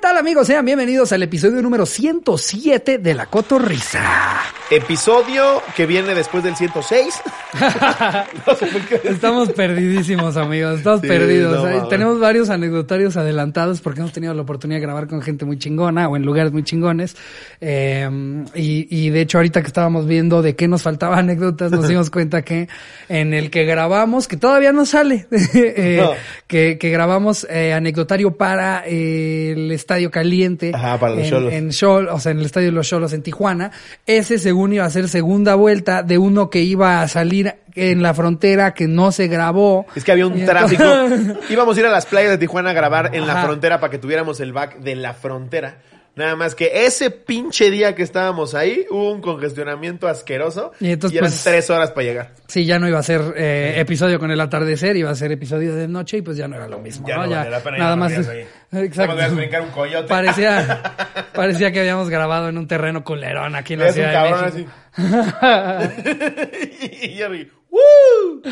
tal amigos? Sean bienvenidos al episodio número 107 de La Cotorrisa. Episodio que viene después del 106. no sé por qué. Estamos perdidísimos amigos, estamos Sí, perdidos. no. Tenemos varios anecdotarios adelantados porque hemos tenido la oportunidad de grabar con gente muy chingona o en lugares muy chingones. Eh, y, y de hecho ahorita que estábamos viendo de qué nos faltaba anécdotas, nos dimos cuenta que en el que grabamos, que todavía no sale, eh, No. que, que grabamos eh, anecdotario para eh, el Estadio Caliente. Ajá, para los en- Xolos. en Xol- o sea, en el Estadio de los Cholos en Tijuana. Ese según iba a ser segunda vuelta de uno que iba a salir en la frontera que no se grabó. Es que había un tráfico. Íbamos a ir a las playas de Tijuana a grabar en la Ajá. frontera para que tuviéramos el back de la frontera. Nada más que ese pinche día que estábamos ahí, hubo un congestionamiento asqueroso. Y entonces, eran pues, tres horas para llegar. Sí, ya no iba a ser eh, episodio con el atardecer, iba a ser episodio de noche y pues ya no era lo mismo. Ya ¿no? no Ya, la pena, nada más. ahí. Exacto. Brincar un coyote. Parecía, parecía que habíamos grabado en un terreno culerón aquí en la un Ciudad de cabrón México. así. y Jerry, ¡Woo!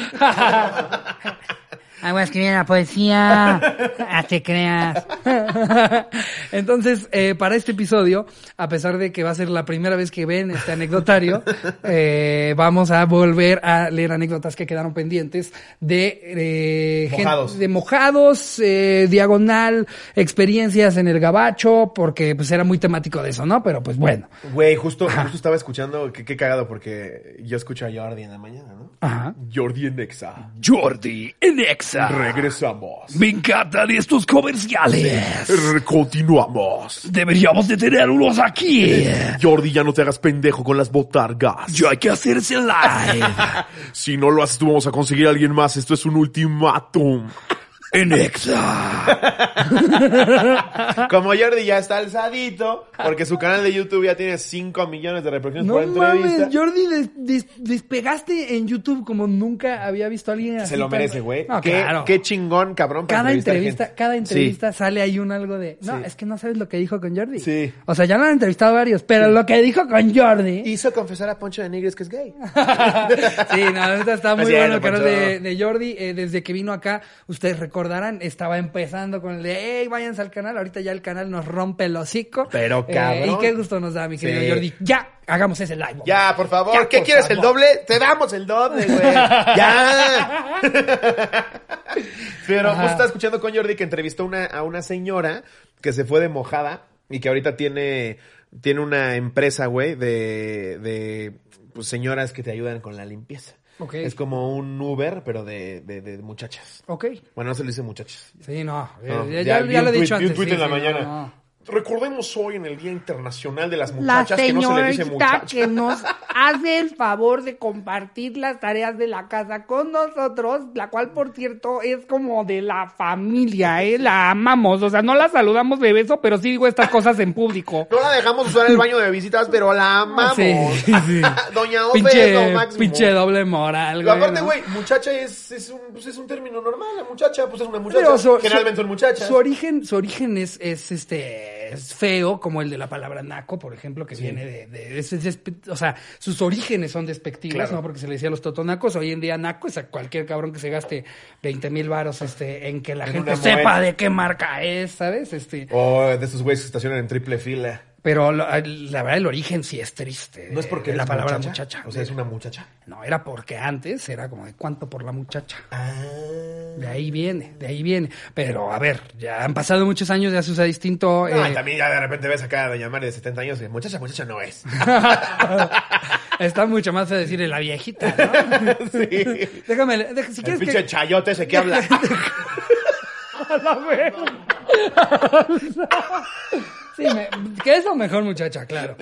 Ah, voy a escribir la poesía. Ah, te creas. Entonces, eh, para este episodio, a pesar de que va a ser la primera vez que ven este anecdotario, eh, vamos a volver a leer anécdotas que quedaron pendientes de eh, Mojados. de mojados, eh, diagonal, experiencias en el gabacho, porque pues era muy temático de eso, ¿no? Pero pues bueno. Güey, justo, justo estaba escuchando, qué, qué cagado, porque yo escucho a Jordi en la mañana, ¿no? Ajá. Jordi en Exa. Jordi en Exa. Regresamos. Me encantan estos comerciales. R- Continuamos. Deberíamos de tenerlos aquí. Jordi, ya no te hagas pendejo con las botargas. Ya hay que hacerse live. Si no lo haces, tú vamos a conseguir a alguien más. Esto es un ultimátum. En Exa. Como Jordi ya está alzadito, porque su canal de YouTube ya tiene 5 millones de reproducciones No por entrevista. mames, Jordi, des- des- despegaste en YouTube como nunca había visto a alguien así. Se lo merece, güey. No, qué, claro. qué chingón, cabrón. para cada entrevista, cada Sí. entrevista sale ahí un algo de, no, Sí. es que no sabes lo que dijo con Jordi. Sí. O sea, ya lo han entrevistado varios, pero lo que dijo con Jordi. Hizo confesar a Poncho de Nigres que es gay. sí, no, está muy bueno el canal de, de Jordi. Eh, desde que vino acá, ustedes recordarán, estaba empezando con el de, hey, váyanse al canal. Ahorita ya el canal nos rompe el hocico. Pero, Eh, cabrón. y qué gusto nos da, mi querido Sí. Jordi. Ya, hagamos ese live. Ya, por favor. Ya, ¿Qué por quieres? ¿El doble? Te damos el doble, güey. ya. Pero Ajá. justo estaba escuchando con Jordi que entrevistó una, a una señora que se fue de mojada y que ahorita tiene, tiene una empresa, güey, de, de pues, señoras que te ayudan con la limpieza. Ok. Es como un Uber, pero de, de, de muchachas. Ok. Bueno, no se le dice muchachas. Sí, no. No, ya, ya- ya un lo he dicho vi un antes. tuit sí, en la sí, mañana. no, no. Recordemos hoy en el Día Internacional de las La Muchachas que no se le dice muchachas. que nos hace el favor de compartir las tareas de la casa con nosotros, la cual, por cierto, es como de la familia, ¿eh? La amamos. O sea, no la saludamos de beso, pero sí digo estas cosas en público. No la dejamos usar el baño de visitas, pero la amamos. Sí, sí. Doña es lo Pinche, máximo. pinche doble moral, güey. aparte, ¿no? güey, muchacha es, es, un, pues es un término normal. La muchacha, pues es una muchacha. Pero su- Generalmente son muchachas. Su origen, su origen es, es este es feo, como el de la palabra naco, por ejemplo, que viene de, de- despe- o sea, sus orígenes son despectivos, Claro. ¿no? Porque se le decía a los totonacos, hoy en día naco es a cualquier cabrón que se gaste 20 mil varos este, en que la En gente sepa de qué marca es, ¿sabes? Este, O de esos güeyes que estacionan en triple fila. Pero la verdad el origen sí es triste. No es porque de la palabra muchacha. muchacha. O sea, es una muchacha. No, era porque antes era como de cuánto por la muchacha. Ah. De ahí viene, de ahí viene. Pero a ver, ya han pasado muchos años, ya se usa distinto. No, eh, también ya de repente ves acá a Doña Mari de 70 años y muchacha, muchacha no es. Está mucho más a decir la viejita, ¿no? sí. Déjame, deja- si El quieres pinche que... chayote ese que habla. Sí, me- que eso mejor muchacha, claro.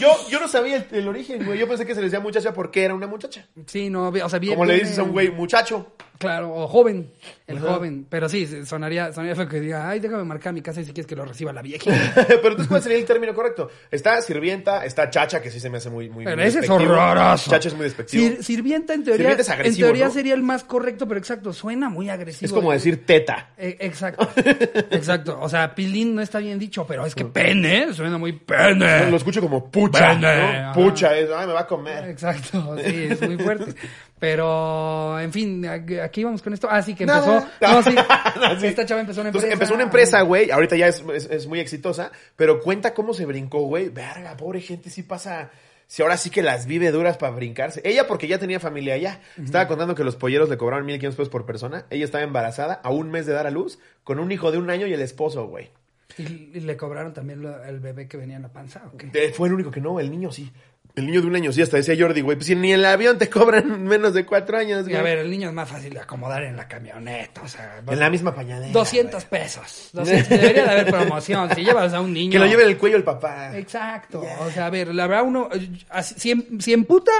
yo, yo no sabía el, el origen, güey. Yo pensé que se le decía muchacha porque era una muchacha. Sí, no, o sea, bien... Como le dices a un güey, muchacho. Claro, o joven, el Ajá. joven. Pero sí, sonaría, sonaría feo que diga, ay, déjame marcar mi casa y si quieres que lo reciba la viejita. Pero entonces, ¿cuál sería el término correcto? Está sirvienta, está chacha, que sí se me hace muy, muy Pero muy ese es horroroso. Chacha es muy despectivo. Sir- sirvienta en teoría, Sirvienta es agresivo, en teoría ¿no? sería el más correcto, pero exacto, suena muy agresivo. es como decir teta. Eh, exacto, exacto. O sea, pilín no está bien dicho, pero es que pene suena muy pene. Lo escucho como pucha. ¿no? Pucha, es, ay, me va a comer. Exacto, sí, es muy fuerte. Pero, en fin, aquí íbamos con esto. Ah, sí, que empezó. No, sí. No, sí. Esta chava empezó una empresa. Entonces empezó una empresa, güey. Ahorita ya es, es- es muy exitosa. Pero cuenta cómo se brincó, güey. Verga, pobre gente, sí pasa. Si ahora sí que las vive duras para brincarse. Ella porque ya tenía familia allá. Estaba contando que los polleros le cobraban 1.500 pesos por persona. Ella estaba embarazada a un mes de dar a luz con un hijo de un año y el esposo, güey. ¿Y, le cobraron también el bebé que venía en la panza? ¿o qué? Eh, Fue el único que no, el niño sí. El niño de un año sí, hasta decía Jordi, güey. Pues si ni el avión te cobran menos de cuatro años, Y güey. a ver, el niño es más fácil de acomodar en la camioneta, o sea... En la misma pañalera. 200 pesos. 200, debería de haber promoción. Si llevas a un niño... Que lo lleve en el cuello el papá. Exacto. O sea, a ver, la verdad uno, eh, si emputa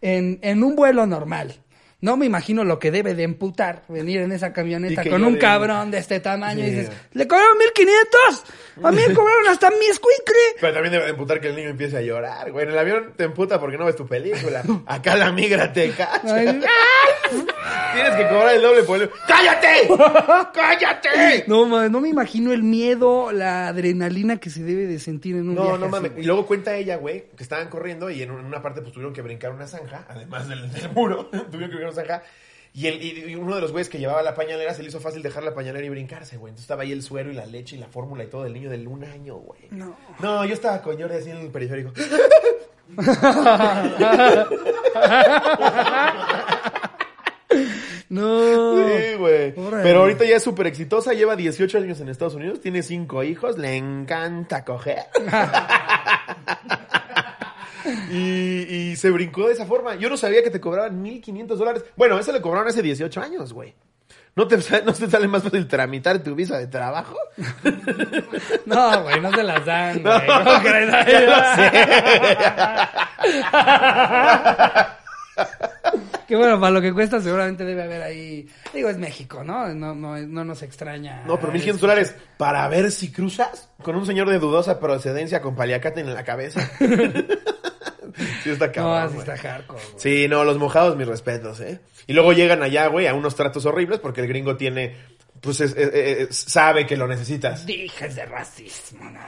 en, en un vuelo normal, no me imagino lo que debe de emputar venir en esa camioneta con un de- cabrón de este tamaño y dices, ¿le cobraron 1500? A mí me cobraron hasta mi escuincle. Pero también debe de emputar que el niño empiece a llorar, güey. En el avión te emputa porque no ves tu película. Acá la migra te cacha. Tienes que cobrar el doble por el... ¡Cállate! ¡Cállate! No, ma- no me imagino el miedo, la adrenalina que se debe de sentir en un No, viaje no así, mames. güey. Y luego cuenta ella, güey, que estaban corriendo y en una parte pues tuvieron que brincar una zanja, además del, del muro, tuvieron que brincar una zanja. Y, el, y uno de los güeyes que llevaba la pañalera se le hizo fácil dejar la pañalera y brincarse, güey. Entonces estaba ahí el suero y la leche y la fórmula y todo del niño del un año, güey. No. No, yo estaba con Jordi así en el periférico. No. Sí, güey. Pero ahorita ya es súper exitosa, lleva 18 años en Estados Unidos, tiene cinco hijos, le encanta coger. y, y se brincó de esa forma. Yo no sabía que te cobraban 1.500 dólares. Bueno, eso le cobraron hace 18 años, güey. ¿No te, ¿No te sale más fácil tramitar tu visa de trabajo? No, güey, no se las dan, güey. ¿Cómo crees? Que bueno, para lo que cuesta seguramente debe haber ahí... Digo, es México, ¿no? No, no, no nos extraña. No, pero 1.500 dólares para ver si cruzas con un señor de dudosa procedencia con paliacate en la cabeza. sí está No, cabrón, güey. está hardcore, güey. Sí, no, los mojados, mis respetos, ¿eh? Y luego llegan allá, güey, a unos tratos horribles porque el gringo tiene, pues, es- es- es- sabe que lo necesitas. Dijes de racismo, no.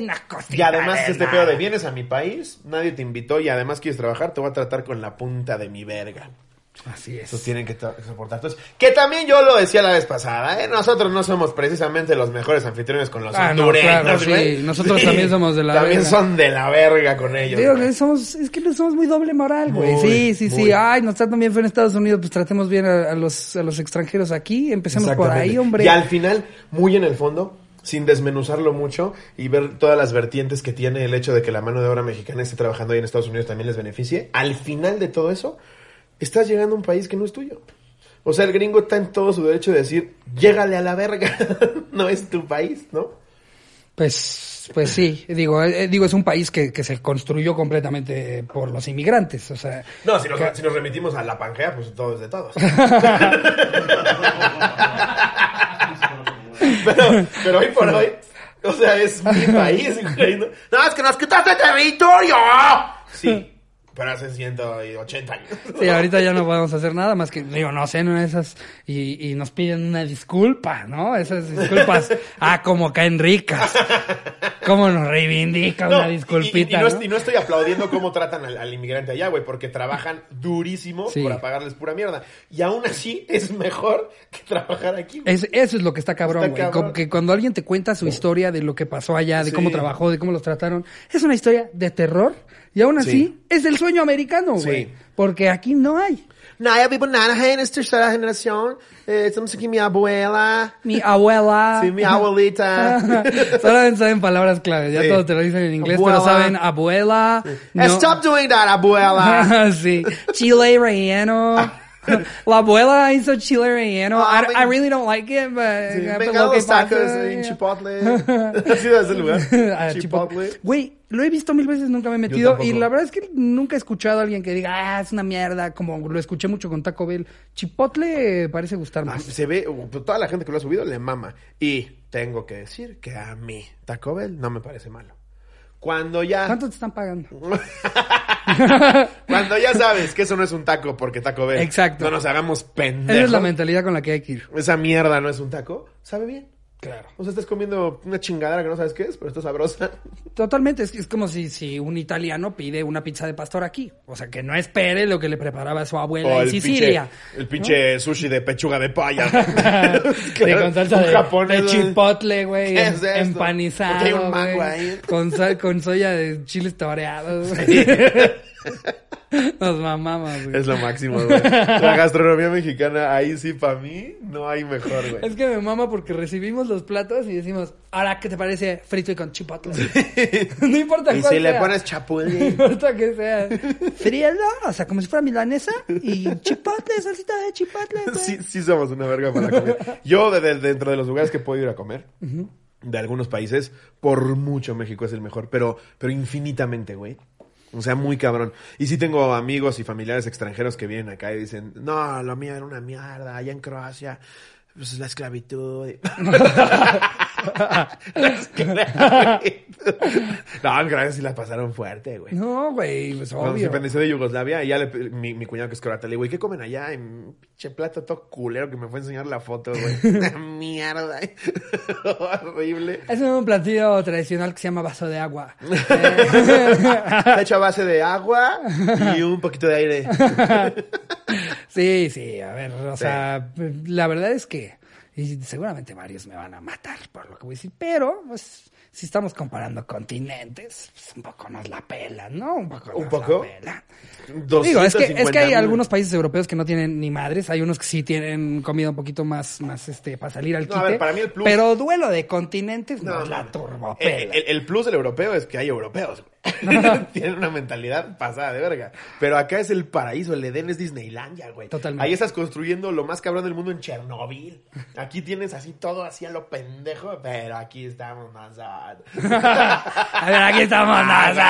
Una cosita Y además de este pedo de vienes a mi país, nadie te invitó y además quieres trabajar, te voy a tratar con la punta de mi verga. Así es. Eso tienen que soportar. Entonces, que también yo lo decía la vez pasada, ¿eh? Nosotros no somos precisamente los mejores anfitriones con los Ah, no, hondureños, claro, sí. güey. Nosotros también somos de la También verga. son de la verga con ellos. Digo que somos, es que somos muy doble moral, güey. Sí, sí, sí. Ay, nos tratan bien feo en Estados Unidos, pues tratemos bien a, a los, a los extranjeros aquí. Empecemos por ahí, hombre. Y al final, muy en el fondo, sin desmenuzarlo mucho y ver todas las vertientes que tiene el hecho de que la mano de obra mexicana esté trabajando ahí en Estados Unidos también les beneficie, al final de todo eso, estás llegando a un país que no es tuyo. O sea, el gringo está en todo su derecho de decir, llégale a la verga, no es tu país, ¿no? Pues, pues sí. Digo, eh, digo, es un país que, que se construyó completamente por los inmigrantes. O sea, No, si nos, que- si nos remitimos a la Pangea, pues todo es de todos. pero, pero hoy por hoy, o sea, es mi país, güey. No, No, es que nos quitaste territorio. Sí, pero hace 180 años. Sí, ahorita ya no podemos hacer nada más que, digo, no sé, de esas, y, y nos piden una disculpa, ¿no? Esas disculpas, ah, como caen ricas. Cómo nos reivindica No, una y- y- disculpita, y, no, ¿no? y no estoy aplaudiendo cómo tratan al, al inmigrante allá, güey, porque trabajan durísimo Sí. para pagarles pura mierda. Y aún así es mejor que trabajar aquí. Es- eso es lo que está cabrón, güey. Como que cuando alguien te cuenta su historia de lo que pasó allá, de Sí. cómo trabajó, de cómo los trataron, es una historia de terror. Y aún así, Sí. es el sueño americano, güey. Sí. Porque aquí no hay. No, ya vivo nada, es tercera generación. Eh, estamos aquí mi abuela. Mi abuela. Sí, mi abuelita. Solamente saben palabras claves. Ya Sí. todos te lo dicen en inglés, Abuela. pero saben abuela. no- Stop doing that, abuela. sí. Chile relleno. La abuela hizo chile relleno. Ah, I, I really don't like it, but Sí, venga, los tacos en Chipotle. ¿Has ido a ese lugar? Ah, Chipotle. Güey, lo he visto mil veces, nunca me he metido. Y la verdad es que nunca he escuchado a alguien que diga, ah, es una mierda, como lo escuché mucho con Taco Bell. Chipotle parece gustar Ah, más. Se ve, uh, toda la gente que lo ha subido le mama. Y tengo que decir que a mí, Taco Bell no me parece malo. Cuando ya. ¿Cuánto te están pagando? Cuando ya sabes que eso no es un taco porque Taco Bell. Exacto. No nos hagamos pendejos. Esa es la mentalidad con la que hay que ir. Esa mierda no es un taco. Sabe bien. Claro. O sea, estás comiendo una chingadera que no sabes qué es, pero está sabrosa. Totalmente, es, es como si, si un italiano pide una pizza de pastor aquí. O sea, que no espere lo que le preparaba su abuela O en el Sicilia. pinche, el pinche sushi de pechuga de paya. Sí, con salsa de, japonés, de chipotle, güey, ¿Qué es empanizado, hay un mango ahí. con sal, con soya de chiles toreados. Nos mamamos, güey. Es lo máximo, güey. La gastronomía mexicana, ahí sí, para mí, no hay mejor, güey. Es que me mama porque recibimos los platos y decimos, ahora, ¿qué te parece frito y con chipotle? no importa Y cuál si le pones No chapulín. importa que sea frío, o sea, como si fuera milanesa y chipotle, salsita de chipotle. güey. sí, sí somos una verga para comer. Yo, de- de- dentro de los lugares que puedo ir a comer, de algunos países, por mucho México es el mejor, pero, pero infinitamente, güey. O sea, muy cabrón. Y sí tengo amigos y familiares extranjeros que vienen acá y dicen, no, lo mío era una mierda, allá en Croacia, pues la esclavitud. La esclavitud. no, en Croacia sí la pasaron fuerte, güey. No, güey, pues Cuando se obvio. independizó de Yugoslavia, y ya le, mi, mi cuñado que es croata, le digo, ¿y qué comen allá? Un pinche plato todo culero que me fue a enseñar la foto, güey. Mierda. Horrible. Es un platillo tradicional que se llama vaso de agua. Está hecho a base de agua y un poquito de aire. Sí, sí, a ver, o sea, la verdad es que, y seguramente varios me van a matar por lo que voy a decir, pero, pues, si estamos comparando continentes, pues un poco nos la pelan, ¿no? Un poco ¿Un nos poco? la pelan. Digo, es que, es que 250 hay algunos países europeos que no tienen ni madres, hay unos que sí tienen comida un poquito más, más este, para salir al No, quite. a ver, para mí el plus- Pero duelo de continentes No, nos la. El, turbopela. el- el plus del europeo es que hay europeos. güey. Tienen una mentalidad pasada de verga. Pero acá es el paraíso, el Edén es Disneylandia, güey. Totalmente. Ahí estás construyendo lo más cabrón del mundo en Chernobyl. Aquí tienes así todo así a lo pendejo, pero aquí estamos más. A ver, aquí estamos. nosotros.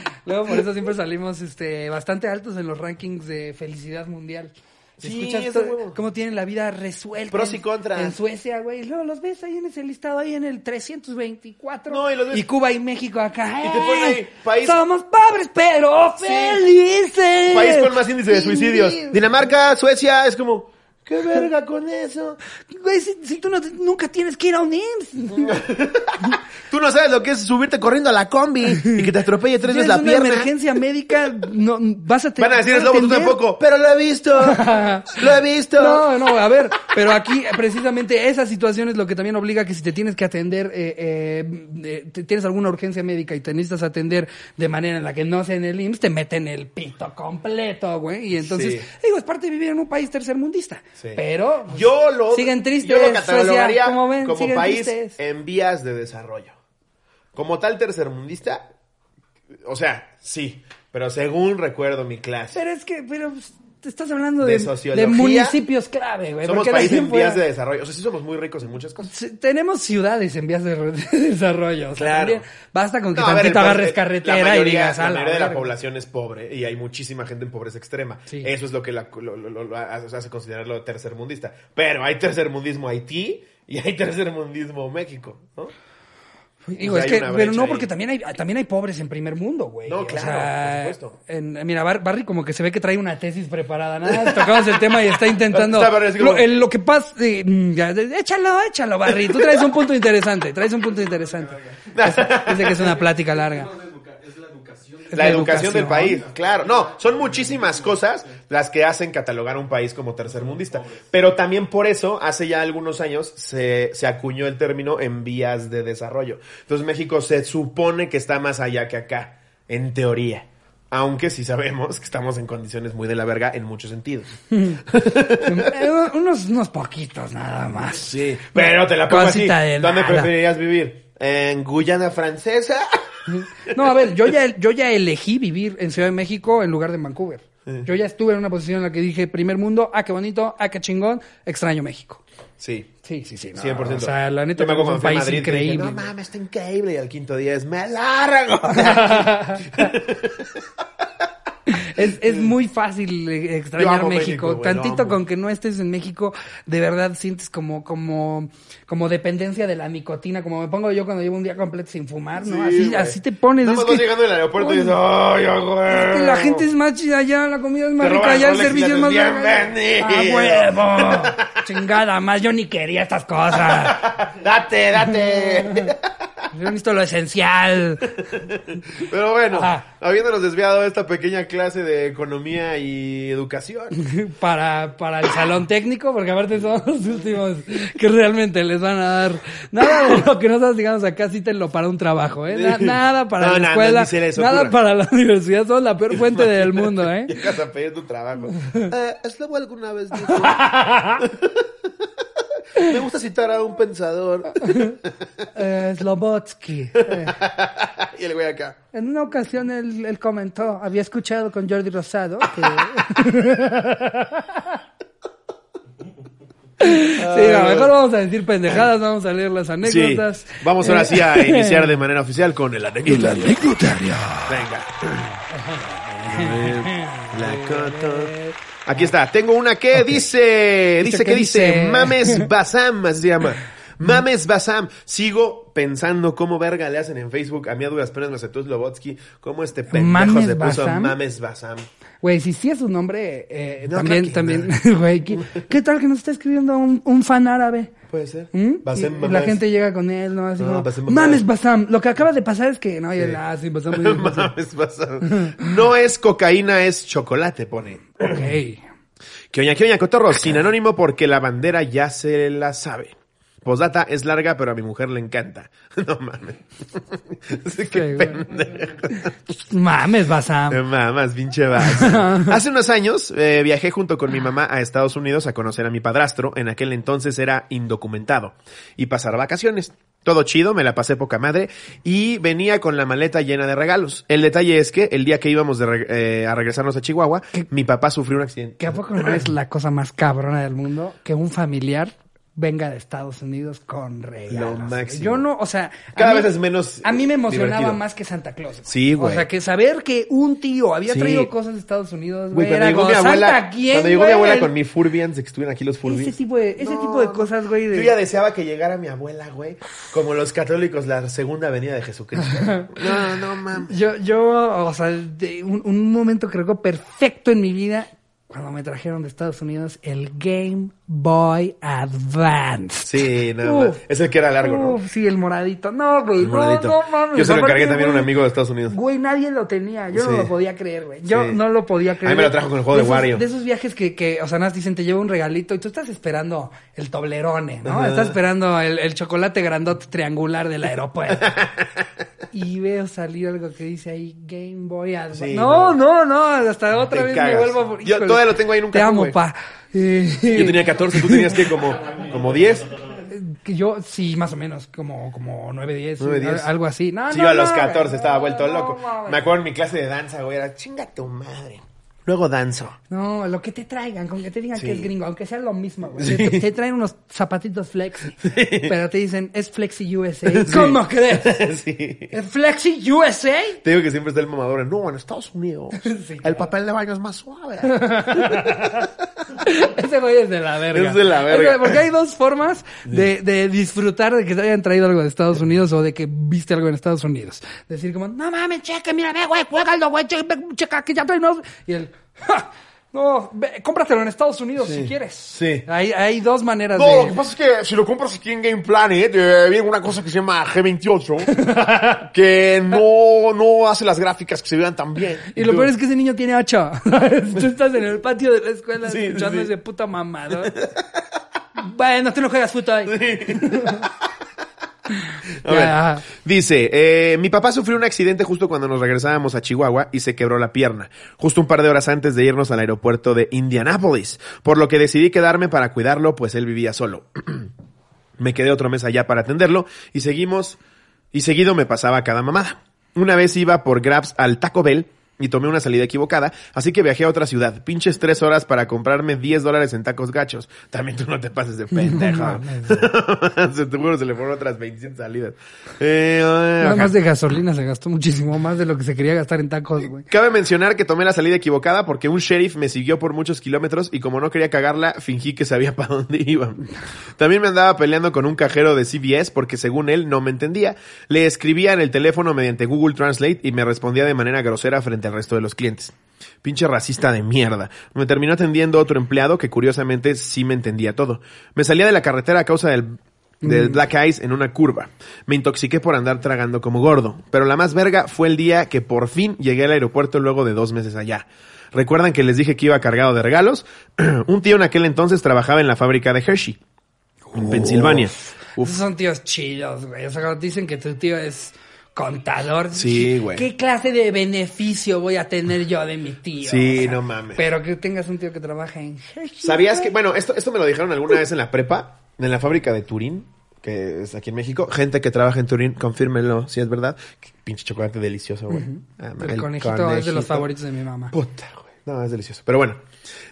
Luego por eso siempre salimos este, bastante altos en los rankings de felicidad mundial. Sí, Escuchas cómo tienen la vida resuelta. Pros y en- contras. En Suecia, güey. Y Luego los ves ahí en ese listado, ahí en el 324. No, y los ves- Cuba y México acá. Y te ponen ahí, ¡eh! país- Somos pobres, pero Sí. felices. País con más índice de suicidios. Dinamarca, Suecia, es como, qué verga con eso. Güey, si, si tú no, nunca tienes que ir a un IMSS. Tú no sabes lo que es subirte corriendo a la combi y que te atropelle tres veces la una pierna. emergencia médica, no, vas a tener Van a decir, es lobo, tú tampoco. Pero lo he visto. lo he visto. No, no, a ver, pero aquí precisamente esa situación es lo que también obliga que si te tienes que atender, eh, eh, eh, te- tienes alguna urgencia médica y te necesitas atender de manera en la que no sea en el IMSS, te meten el pito completo, güey. Y entonces, Sí. digo, es parte de vivir en un país tercermundista. Sí. Pero pues, Yo lo, siguen tristes, yo lo catalogaría Suecia, como ven, como siguen país tristes. en vías de desarrollo. Como tal tercermundista, o sea, sí, pero según recuerdo mi clase, Pero es que, pero pues, estás hablando De de, sociología. de municipios clave, güey. somos porque país nadie en vías de desarrollo. O sea, sí somos muy ricos en muchas cosas. Sí, Tenemos ciudades en vías de, desarrollo. O sea, Claro. también basta con que No, ver, tantito agarres carretera la mayoría, y digas, la "A la mayoría de la verga". población es pobre y hay muchísima gente en pobreza extrema. Sí. Eso es lo que la- lo, lo- lo- lo hace considerarlo tercermundista. Pero hay tercermundismo Haití y hay tercermundismo México, ¿no? Digo, O es que, pero no, ahí. porque también hay, también hay pobres en primer mundo, güey. No, O claro, sea, por supuesto. en- mira, Bar- Barry como que se ve que trae una tesis preparada. Nada, más tocamos el tema y está intentando. Está Barry así como- lo, el- lo que pasa. eh, échalo, échalo, Barry. Tú traes un punto interesante. Traes un punto interesante. Es- Dice que es una plática larga. La educación del país, claro. No, son muchísimas cosas las que hacen catalogar a un país como tercermundista. Pero también por eso, hace ya algunos años, se, se acuñó el término en vías de desarrollo. Entonces México se supone que está más allá que acá, en teoría. Aunque sí sabemos que estamos en condiciones muy de la verga en muchos sentidos. Unos, unos poquitos nada más. Sí. Pero te la pongo así. Cosita de ¿Dónde nada. preferirías vivir? ¿En Guyana Francesa? No, a ver, yo ya, yo ya elegí vivir en Ciudad de México en lugar de en Vancouver. Yo ya estuve en una posición en la que dije, primer mundo, ah, qué bonito, ah, qué chingón, extraño México. Sí. Sí, sí, sí. no, 100%. O sea, la neta Yo me acuerdo es un país Madrid dije, increíble. no mames, está increíble. Y al quinto día es, me largo. Es, es muy fácil eh, extrañar México. México, Tantito con que no estés en México, de verdad sientes como, como, como dependencia de la nicotina, como me pongo yo cuando llevo un día completo sin fumar, ¿no? Sí, así, así te pones. Nada es que- llegando al aeropuerto y dices, ¡ay, güey! es que la gente es más chida allá, la comida es más Te rica allá, el servicio es más dices, ¡A "Bienvenido". huevo! Chingada más, yo ni quería estas cosas. ¡Date, date! Yo necesito lo esencial. Pero bueno, Ah. habiéndonos desviado de esta pequeña clase de economía y educación. para, para el salón técnico, porque aparte son los últimos que realmente les van a dar nada de lo que nosotros digamos acá, cítenlo para un trabajo, ¿eh? Na- nada para No, la escuela, nada para la universidad, son la peor fuente del mundo, ¿eh? Llegas a pedir tu trabajo. Eh, alguna vez dijo... Me gusta citar a un pensador. Eh, Slobotsky. Eh, y el güey acá. en una ocasión él, él comentó, había escuchado con Jordi Rosado que... Sí, no, mejor vamos a decir pendejadas, vamos a leer las Sí, anécdotas. vamos ahora Eh, sí a iniciar de manera oficial con el anecdotario. Venga. La coto. Aquí está, tengo una que dice, dice ¿qué que dice, dice? Mames Basam, se llama. Mames Basam. Sigo pensando cómo verga le hacen en Facebook. A mí a duras penas me aceptó Slobotsky. Cómo este pendejo ¿Mames se puso Basam? Mames Basam. Güey, si sí es un nombre, eh, No, también, también, güey, ¿qué, qué tal que nos está escribiendo un, un fan árabe? Puede ser. ¿Mm? Basam Y la gente llega con él, ¿no? Así No, como, Basam Mames. Basam. Lo que acaba de pasar es que, no, y él, Sí. ah, Basam. Mames Basam. No es cocaína, es chocolate, pone. ok. Que oña, que oña, cotorro, sin anónimo porque la bandera ya se la sabe. Posdata es larga, pero a mi mujer le encanta. No mames. Sí, qué pendejo. Mames Basam. No mames, pinche vas. Hace unos años eh, viajé junto con mi mamá a Estados Unidos a conocer a mi padrastro. En aquel entonces era indocumentado. Y pasar vacaciones. Todo chido, me la pasé poca madre. Y venía con la maleta llena de regalos. El detalle es que el día que íbamos de re- eh, a regresarnos a Chihuahua, mi papá sufrió un accidente. ¿Que a poco no es la cosa más cabrona del mundo que un familiar venga de Estados Unidos con regalos? Lo máximo. Yo no, o sea... Cada mí- vez es menos, A mí me emocionaba divertido. más que Santa Claus. Sí, güey. O sea, que saber que un tío había Sí. traído cosas de Estados Unidos, Güey, era llegó como, mi abuela, ¿Santa quién, cuando llegó mi abuela con mi Furbians, de que estuvieron aquí los Ese Furbians. tipo de, ese No, tipo de cosas, güey, de... Yo ya deseaba que llegara mi abuela, güey. Como los católicos, la segunda venida de Jesucristo. No, no mames. Yo, yo, o sea, de un, un momento que recuerdo perfecto en mi vida, cuando me trajeron de Estados Unidos el Game Boy Advance. Sí, nada más. Uf. Es el que era largo, ¿no? Uf, sí, el moradito. No, güey, no, no mames. Yo se lo encargué también a un amigo de Estados Unidos. Güey, nadie lo tenía. Yo no lo podía creer, güey. Yo Sí. no lo podía creer. A mí me lo trajo con el juego de esos- Wario. De esos viajes que, que o sea, nada, dicen, te lleva un regalito y tú estás esperando el toblerone, ¿no? Ajá. Estás esperando el, el chocolate grandote triangular del aeropuerto. y veo salir algo que dice ahí Game Boy Advance. Sí, no, no. no, no, hasta otra vez cagas. me vuelvo... Yo híjole, todavía lo tengo ahí un Te amo, güey. pa. Eh, Yo tenía 14, tú tenías que como, como 10. que yo, sí, más o menos, como, como 9, 10, 9, 10. algo así. No, Sí, no, yo a los no, 14 güey. estaba No, vuelto no, loco. Me acuerdo en mi clase de danza, güey, era chinga tu madre. Luego danzo. No, lo que te traigan, con que te digan Sí. que es gringo, aunque sea lo mismo, güey. Te, te traen unos zapatitos flexi, pero te dicen, es flexi USA. ¿Cómo crees? sí. ¿Es flexi USA? Te digo que siempre está el mamador. No, en Estados Unidos. El papel de baño es más suave. Ese güey es de la verga. Es de la verga. Porque hay dos formas de, de disfrutar de que te hayan traído algo de Estados Unidos o de que viste algo en Estados Unidos. Decir como, no mames, cheque, mira, ve, güey, juégalo, güey, checa, que ya trae nuevos". Y el, "Ja, no, ve, cómpratelo en Estados Unidos si quieres. Sí. Hay, hay dos maneras No, de... lo que pasa es que si lo compras aquí en Game Planet, eh, viene una cosa que se llama G28, que no, no hace las gráficas que se vean tan bien. Y lo peor es que ese niño tiene hacha. Tú estás en el patio de la escuela Sí, escuchando sí. ese puta mamado. bueno, tú no juegas fútbol. A ver, Ya, ajá. dice, eh, mi papá sufrió un accidente justo cuando nos regresábamos a Chihuahua y se quebró la pierna, justo un par de horas antes de irnos al aeropuerto de Indianápolis, por lo que decidí quedarme para cuidarlo, pues él vivía solo. me quedé otro mes allá para atenderlo y seguimos, y seguido me pasaba cada mamada. Una vez iba por Grabs al Taco Bell y tomé una salida equivocada, así que viajé a otra ciudad. Pinches tres horas para comprarme 10 dólares en tacos gachos. También tú no te pases de pendejo. se juro, se le fueron otras 27 salidas. Eh, Nada más de gasolina se gastó muchísimo más de lo que se quería gastar en tacos, güey. Cabe mencionar que tomé la salida equivocada porque un sheriff me siguió por muchos kilómetros y como no quería cagarla, fingí que sabía para dónde iba. También me andaba peleando con un cajero de CVS porque según él no me entendía. Le escribía en el teléfono mediante Google Translate y me respondía de manera grosera frente al resto de los clientes. Pinche racista de mierda. Me terminó atendiendo otro empleado que curiosamente sí me entendía todo. Me salía de la carretera a causa del del Black Eyes en una curva. Me intoxiqué por andar tragando como gordo. Pero la más verga fue el día que por fin llegué al aeropuerto luego de dos meses allá. ¿Recuerdan que les dije que iba cargado de regalos? Un tío en aquel entonces trabajaba en la fábrica de Hershey, en Pensilvania. Uf. Esos son tíos chidos, güey. O sea, cuando dicen que tu tío es contador. Sí, güey. ¿Qué clase de beneficio voy a tener yo de mi tío? Sí, no mames. Pero que tengas un tío que trabaja en. ¿Sabías que, bueno, esto, esto me lo dijeron alguna vez en la prepa, en la fábrica de Turín, que es aquí en México? Gente que trabaja en Turín, confírmenlo si es verdad. Qué pinche chocolate delicioso, güey. Ah, El, conejito, es de conejito. los favoritos de mi mamá. Puta, güey. No, es delicioso. Pero bueno,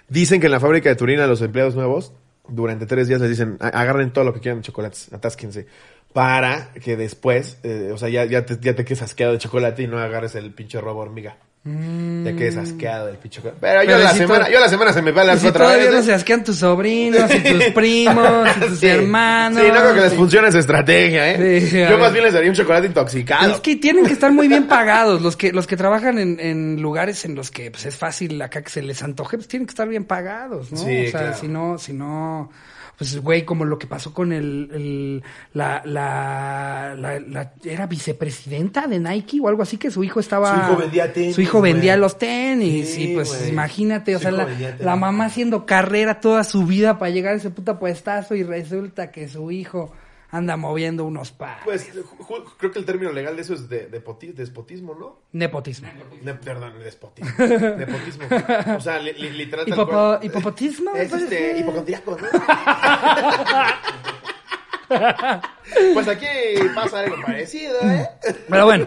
dicen que en la fábrica de Turín a los empleados nuevos, durante tres días les dicen, "A- agarren todo lo que quieran de chocolates, atásquense. Para que después, eh, o sea, ya, ya, te, ya te quedes asqueado de chocolate y no agarres el pinche robo hormiga. Ya quedes asqueado del pinche chocolate. Pero, yo Mm. Pero la si semana, yo la semana se me va a Y las si otra todavía vez. no ¿eh? se asquean tus sobrinos y tus primos y tus Sí. hermanos. Sí, no creo que les funcione esa estrategia, ¿eh? Sí, Yo más bien les daría un chocolate intoxicado. Es que tienen que estar muy bien pagados. Los que, los que trabajan en, en lugares en los que pues, es fácil acá que se les antoje, pues tienen que estar bien pagados, ¿no? Sí, o sea, claro. si no, si no, pues güey, como lo que pasó con el, el- la, la, la, la- era vicepresidenta de Nike o algo así, que su hijo estaba. Su hijo vendía tenis, Su hijo vendía güey. los tenis. Sí, y pues güey. imagínate, o sea, la, la mamá haciendo carrera toda su vida para llegar a ese puta puestazo y resulta que su hijo anda moviendo unos pares. Pues creo que el término legal de eso es de, de poti- despotismo, ¿no? Nepotismo. Ne- perdón, despotismo. Nepotismo. O sea, li- li- literal Hipopo- cual. hipopotismo, Es este, hipocondriaco, ¿no? pues aquí pasa algo parecido, ¿eh? Pero bueno.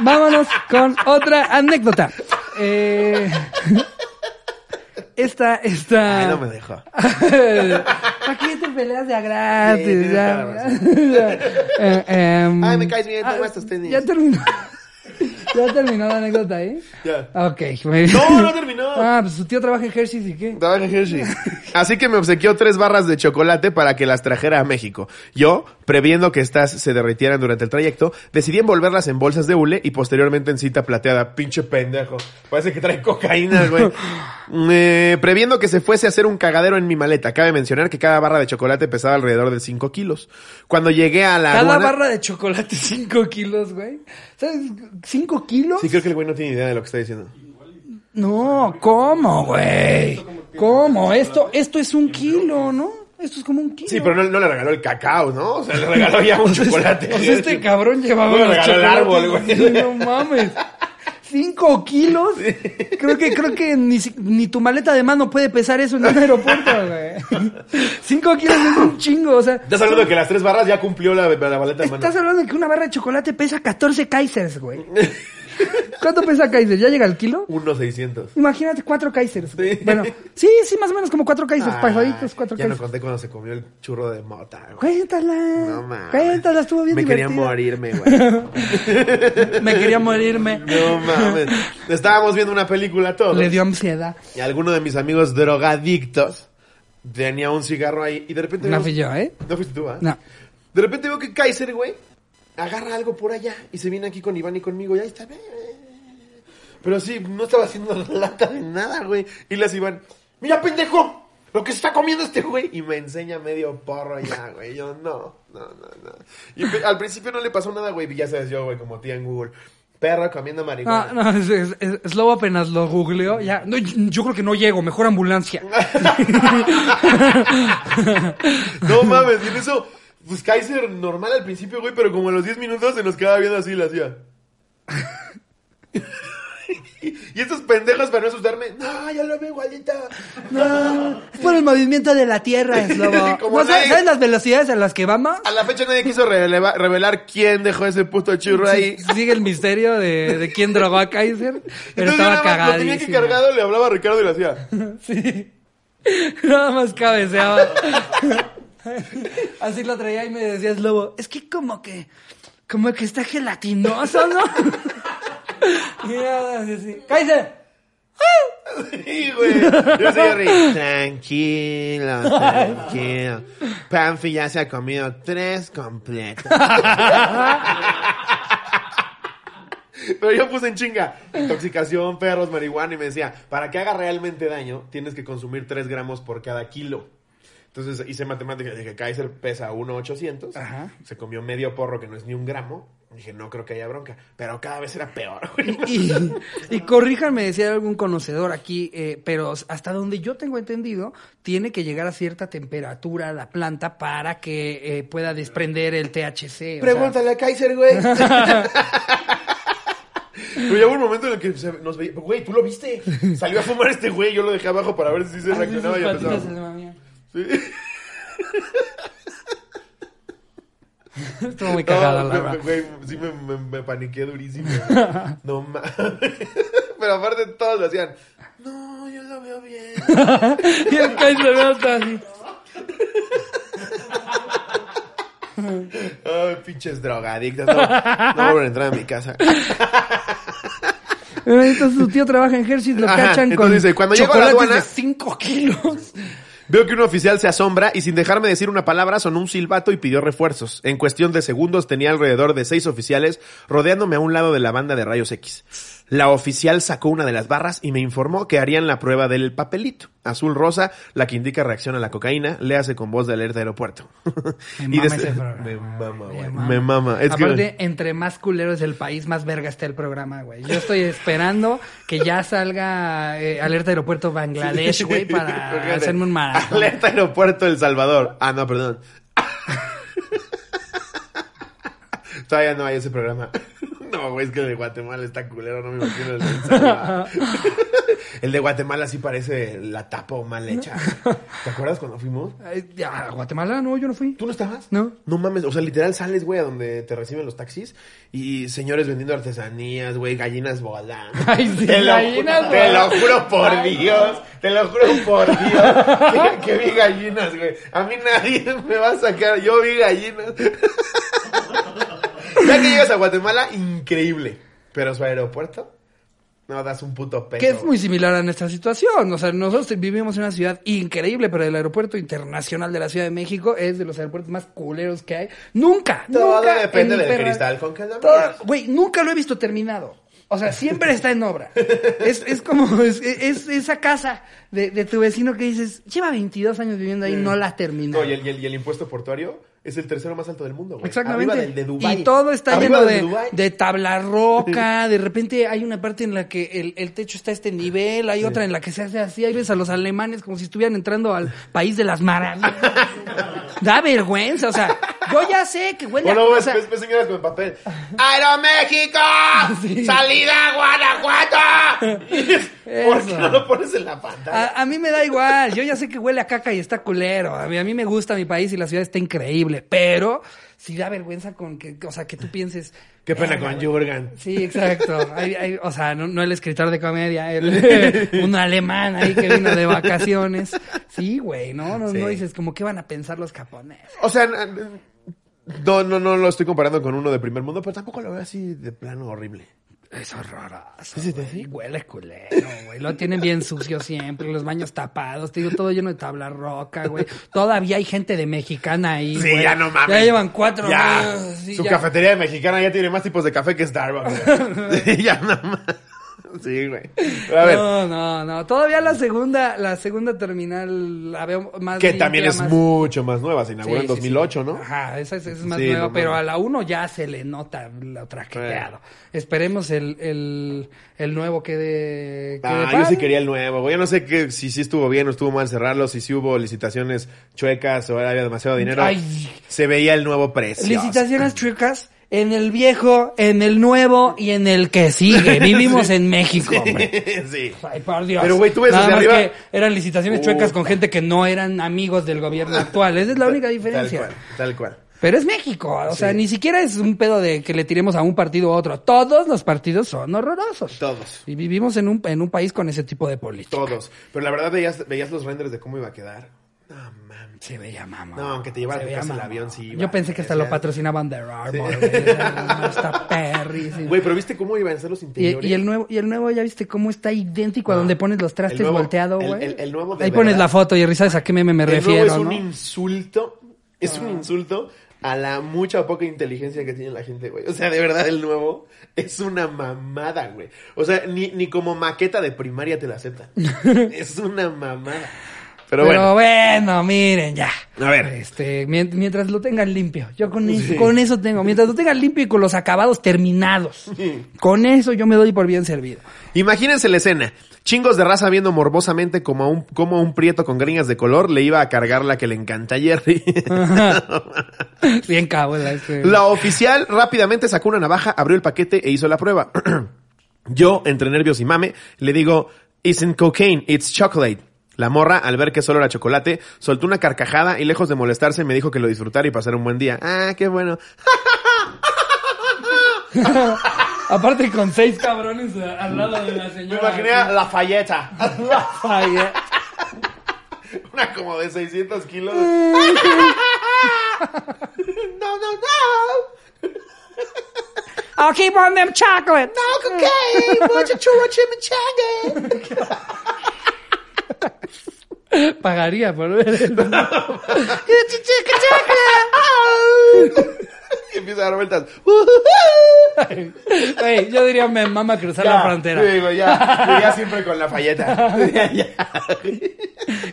Vámonos con otra anécdota. Eh, esta, esta. Ay, no me dejó. ¿Para qué te peleas de a gratis? Sí, ya, ya. Eh, em, Ay, me caes bien, toma ah, estos tenis. Ya terminó. ya terminó la anécdota, ¿eh? Ya. Ok. No, no terminó. Ah, pues su tío trabaja en Hershey's y qué. Trabaja en Hershey. Así que me obsequió tres barras de chocolate para que las trajera a México. Yo, previendo que estas se derritieran durante el trayecto, decidí envolverlas en bolsas de hule y posteriormente en cinta plateada. Pinche pendejo. Parece que trae cocaína, güey. Eh, previendo que se fuese a hacer un cagadero en mi maleta. Cabe mencionar que cada barra de chocolate pesaba alrededor de 5 kilos. Cuando llegué a la Cada aduana- barra de chocolate 5 kilos, güey. ¿Sabes? ¿5 kilos? Sí, creo que el güey no tiene idea de lo que está diciendo. No, ¿cómo, güey? ¿Cómo? Esto, esto es un kilo, ¿no? Esto es como un kilo. Sí, pero no, no le regaló el cacao, ¿no? O sea, le regaló ya un chocolate. O sea, este cabrón llevaba No le regaló el árbol, güey. No mames. ¿Cinco kilos? Creo que, creo que ni, ni tu maleta de mano puede pesar eso en un aeropuerto, güey. Cinco kilos es un chingo, o sea. Estás hablando de que las tres barras ya cumplió la, la maleta de mano. Estás hablando de que una barra de chocolate pesa 14 Kaisers, güey. ¿Cuánto pesa Kaiser? ¿Ya llega al kilo? Unos 600. Imagínate cuatro Kaisers. Sí. Bueno, sí, sí, más o menos como cuatro Kaisers, pasaditos, cuatro Ah, ya no Kaisers. conté cuando se comió el churro de mota. güey. Cuéntala. No mames. Cuéntala, estuvo bien Me quería morirme, güey. Me quería morirme. No mames. Estábamos viendo una película todos. Le dio ansiedad. Y alguno de mis amigos drogadictos tenía un cigarro ahí y de repente... No vemos- fui yo, ¿eh? No fuiste tú, ¿ah? No. De repente veo que Kaiser, güey, agarra algo por allá y se viene aquí con Iván y conmigo y ahí está. Pero sí, no estaba haciendo lata de nada, güey. Y las Iván, mira, pendejo, lo que se está comiendo este güey. Y me enseña medio porro ya, güey. Yo, no, no, no, no. Y al principio no le pasó nada, güey. Y ya sabes yo, güey, como tía en Google. Perro comiendo Ah, marihuana. no, es, es- es- Slow apenas lo googleó. Ya, no, yo yo creo que no llego, mejor ambulancia. No mames, y en eso, pues Kaiser normal al principio, güey, pero como a los 10 minutos se nos quedaba viendo así la hacía. Y estos pendejos para no asustarme, no, ya lo veo igualito. No, es por el movimiento de la Tierra, es lobo. Como ¿No nadie- sabes las velocidades a las que vamos? A la fecha nadie quiso releva- revelar quién dejó ese puto churro ahí. Sí, Sigue el misterio de, de quién drogó a Kaiser, pero Entonces estaba lo tenía que cargado, le hablaba a Ricardo y le hacía. Sí. Nada más cabeceaba. Así lo traía y me decías, lobo, es que como que, como que está gelatinoso, ¿no? y yo así, ¡Kaiser! Sí, güey. Yo soy. Tranquilo, tranquilo. Panfi ya se ha comido tres completos. Pero yo puse en chinga intoxicación, perros, marihuana y me decía, para que haga realmente daño, tienes que consumir 3 gramos por cada kilo. Entonces hice matemáticas y dije, Kaiser pesa 1,800. Ajá. Se comió medio porro que no es ni un gramo. Dije, no creo que haya bronca. Pero cada vez era peor, güey. Y, y corríjanme hay algún conocedor aquí, eh, pero hasta donde yo tengo entendido, tiene que llegar a cierta temperatura la planta para que eh, pueda desprender el THC. o sea, Pregúntale a Kaiser, güey. Pero hubo un momento en el que se- nos veía. Güey, ¿tú lo viste? Salió a fumar este güey. Yo lo dejé abajo para ver si se Así reaccionaba y empezaba. Se. Sí. Estuvo muy cagada, No, la verdad. güey, sí me, me, me paniqué durísimo. No mames. Pero aparte todos lo hacían. No, yo lo veo bien. Y el Kaiser ¿no? está así. Ay, pinches drogadictos. No, no vuelven a entrar a mi casa. Entonces su tío trabaja en Hershey, lo Ajá, cachan con dice, cuando llego a la aduana- de 5 kilos. Veo que un oficial se asombra y sin dejarme decir una palabra sonó un silbato y pidió refuerzos. En cuestión de segundos tenía alrededor de seis oficiales rodeándome a un lado de la banda de rayos X. La oficial sacó una de las barras y me informó que harían la prueba del papelito, azul rosa, la que indica reacción a la cocaína, le hace con voz de alerta aeropuerto. Me mama ese programa. me mama, güey. Me Me mama. Es que- Aparte, entre más culero es el país, más verga está el programa, güey. Yo estoy esperando que ya salga eh, Alerta Aeropuerto Bangladesh, güey, para Fíjate. hacerme un maratón. Alerta aeropuerto El Salvador. Ah, no, perdón. Todavía no hay ese programa. No, güey, es que el de Guatemala está culero, no me imagino el de El de Guatemala sí parece la tapa o mal hecha. ¿Te acuerdas cuando fuimos? Ya, Guatemala, no, yo no fui. ¿Tú no estabas? No. No mames, o sea, literal sales, güey, a donde te reciben los taxis y señores vendiendo artesanías, güey, gallinas volando. Ay, sí, te lo, gallinas te lo juro por Ay, Dios, te lo juro por Dios, que, que vi gallinas, güey. A mí nadie me va a sacar, yo vi gallinas. Ya que llegas a Guatemala, increíble. Pero su aeropuerto, no das un puto peso. Que es muy similar a nuestra situación. O sea, nosotros vivimos en una ciudad increíble, pero el aeropuerto internacional de la Ciudad de México es de los aeropuertos más culeros que hay. Nunca, Todo nunca. depende del perra- cristal con que mires. Güey, nunca lo he visto terminado. O sea, siempre está en obra. Es, es como, es, es esa casa de, de tu vecino que dices, lleva 22 años viviendo ahí, no la terminó. No, y el, y el- y el impuesto portuario es el tercero más alto del mundo, güey. Exactamente. Arriba del de Dubái. Y todo está Arriba lleno de, de tabla roca. De repente hay una parte en la que el, el techo está a este nivel, hay otra en la que se hace así. Hay veces a los alemanes como si estuvieran entrando al país de las maravillas. da vergüenza, o sea, yo ya sé que huele a... Bueno, ves, ves, ves señoras con papel. ¡Aeroméxico! Sí. ¡Salida a Guanajuato! ¿Por qué no lo pones en la pantalla? a, a mí me da igual, yo ya sé que huele a caca y está culero. A mí, a mí me gusta mi país y la ciudad está increíble, pero sí da vergüenza con que, o sea, que tú pienses... Qué pena "Verga, con güey". Jurgen. Sí, exacto. Hay- hay- o sea, no, no el escritor de comedia, el, un alemán ahí que vino de vacaciones. Sí, güey, ¿no? No, Sí. no dices como qué van a pensar los japoneses. O sea, no, no, no lo estoy comparando con uno de primer mundo, pero tampoco lo veo así de plano horrible. Es raro. ¿Sí güey. Huele culero, güey. Lo tienen bien sucio siempre, los baños tapados, te digo, todo lleno de tabla roca, güey. Todavía hay gente de mexicana ahí, Sí, güey. ya no mames. Ya llevan cuatro Ya. sí, Su ya. cafetería de mexicana ya tiene más tipos de café que Starbucks. sí, ya no más. Sí, güey. A ver, No, no, no. Todavía la segunda, la segunda terminal la veo más que limpia, también es más- mucho más nueva. Se inauguró Sí, en sí, 2008, sí. ¿no? Ajá, esa es, más Sí, nueva, no pero a la 1 ya se le nota lo traqueteado. Esperemos el, el, el nuevo quede, quede Ah, yo sí quería el nuevo, güey. Yo no sé que, si sí estuvo bien o estuvo mal cerrarlo, si sí hubo licitaciones chuecas o había demasiado dinero. Ay. Se veía el nuevo precio. Licitaciones chuecas en el viejo, en el nuevo y en el que sigue. Vivimos en México, hombre. sí. Ay, por Dios. Pero, güey, tú ves Nada más arriba- que eran licitaciones chuecas con gente que no eran amigos del gobierno actual. Esa es la única Tal diferencia. cual, tal cual. Pero es México, o sea, ni siquiera es un pedo de que le tiremos a un partido u otro. Todos los partidos son horrorosos. Todos. Y vivimos en un, en un país con ese tipo de política. Todos. Pero la verdad veías, veías los renders de cómo iba a quedar. No. Se veía mamá. No, aunque te llevara Se a tu veía casa el avión, sí iba. Yo pensé que hasta lo patrocinaban The Armor. Está perrísimo. Güey, pero ¿viste cómo iban a ser los interiores? y el nuevo, y el nuevo, ya viste cómo está idéntico a donde pones los trastes nuevo- volteado, güey. el- el nuevo de Ahí pones la foto y sabes a qué meme me El nuevo refiero, es un insulto. Es un insulto a la mucha o poca inteligencia que tiene la gente, güey. O sea, de verdad, el nuevo es una mamada, güey. O sea, ni, ni como maqueta de primaria te la aceptan. es una mamada. Pero, Pero, bueno. bueno. miren, ya. A ver. Este, mien- mientras lo tengan limpio. Yo con eso, con eso tengo. Mientras lo tengan limpio y con los acabados terminados. Con eso yo me doy por bien servido. Imagínense la escena. Chingos de raza viendo morbosamente como a un, como a un prieto con gringas de color le iba a cargar la que le encanta a Jerry. Bien cabrón. Este. La oficial rápidamente sacó una navaja, abrió el paquete e hizo la prueba. Yo, entre nervios y mame, le digo, Isn't cocaine, it's chocolate. La morra, al ver que solo era chocolate, soltó una carcajada y lejos de molestarse me dijo que lo disfrutara y pasara un buen día. Ah, qué bueno. Aparte con seis cabrones al lado de la Me señora. imaginé a la falleta. Ay, eh. Una como de 600 kilos. no, no, no. I'll keep on them chocolate. No cocaine. Mucho churro chimichanga. Pagaría por ver eso. Y empieza a dar vueltas. Güey, yo diría me mama cruzar la frontera. Sí, güey, ya. Siempre con la falleta. Ya, ya.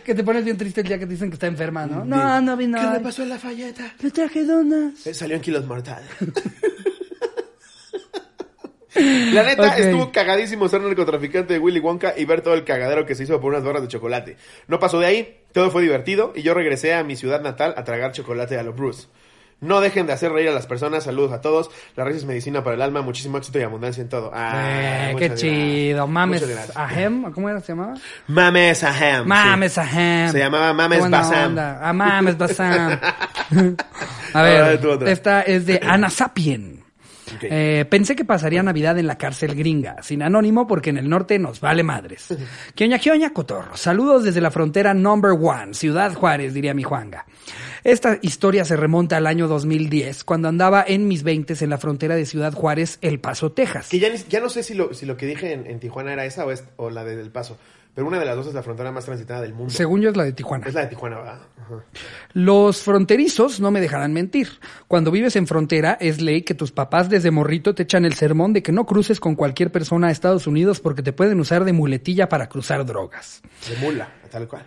Que te pones bien triste el día que te dicen que está enferma, ¿no? No, no vino. ¿Qué le pasó a la falleta? Le traje donas. Eh, Salió en kilos mortales. La neta, estuvo cagadísimo ser narcotraficante de Willy Wonka y ver todo el cagadero que se hizo por unas barras de chocolate. No pasó de ahí, todo fue divertido y yo regresé a mi ciudad natal a tragar chocolate a lo Bruce. No dejen de hacer reír a las personas, saludos a todos. La risa es medicina para el alma, muchísimo éxito y abundancia en todo. Ah, Eh, qué chido. Mames. Ahem. ¿Cómo era? ¿Se llamaba? Mames Ahem. Mames sí. Ahem. Se llamaba Mames Basam. Ah, Mames Basam. A ver, esta es de Ana Sapien. Eh, pensé que pasaría Navidad en la cárcel gringa, sin anónimo porque en el norte nos vale madres. Quioña, quioña, cotorro. Saludos desde la frontera number one, Ciudad Juárez, diría mi Juanga. Esta historia se remonta al año 2010, cuando andaba en mis veintes en la frontera de Ciudad Juárez, El Paso, Texas. Que ya, ya no sé si lo, si lo que dije en, en Tijuana era esa o, es, o la de Del Paso. Pero una de las dos es la frontera más transitada del mundo. Según yo es la de Tijuana. Es la de Tijuana, ¿verdad? Ajá. Los fronterizos no me dejarán mentir. Cuando vives en frontera es ley que tus papás desde morrito te echan el sermón de que no cruces con cualquier persona a Estados Unidos porque te pueden usar de muletilla para cruzar drogas. De mula, tal cual.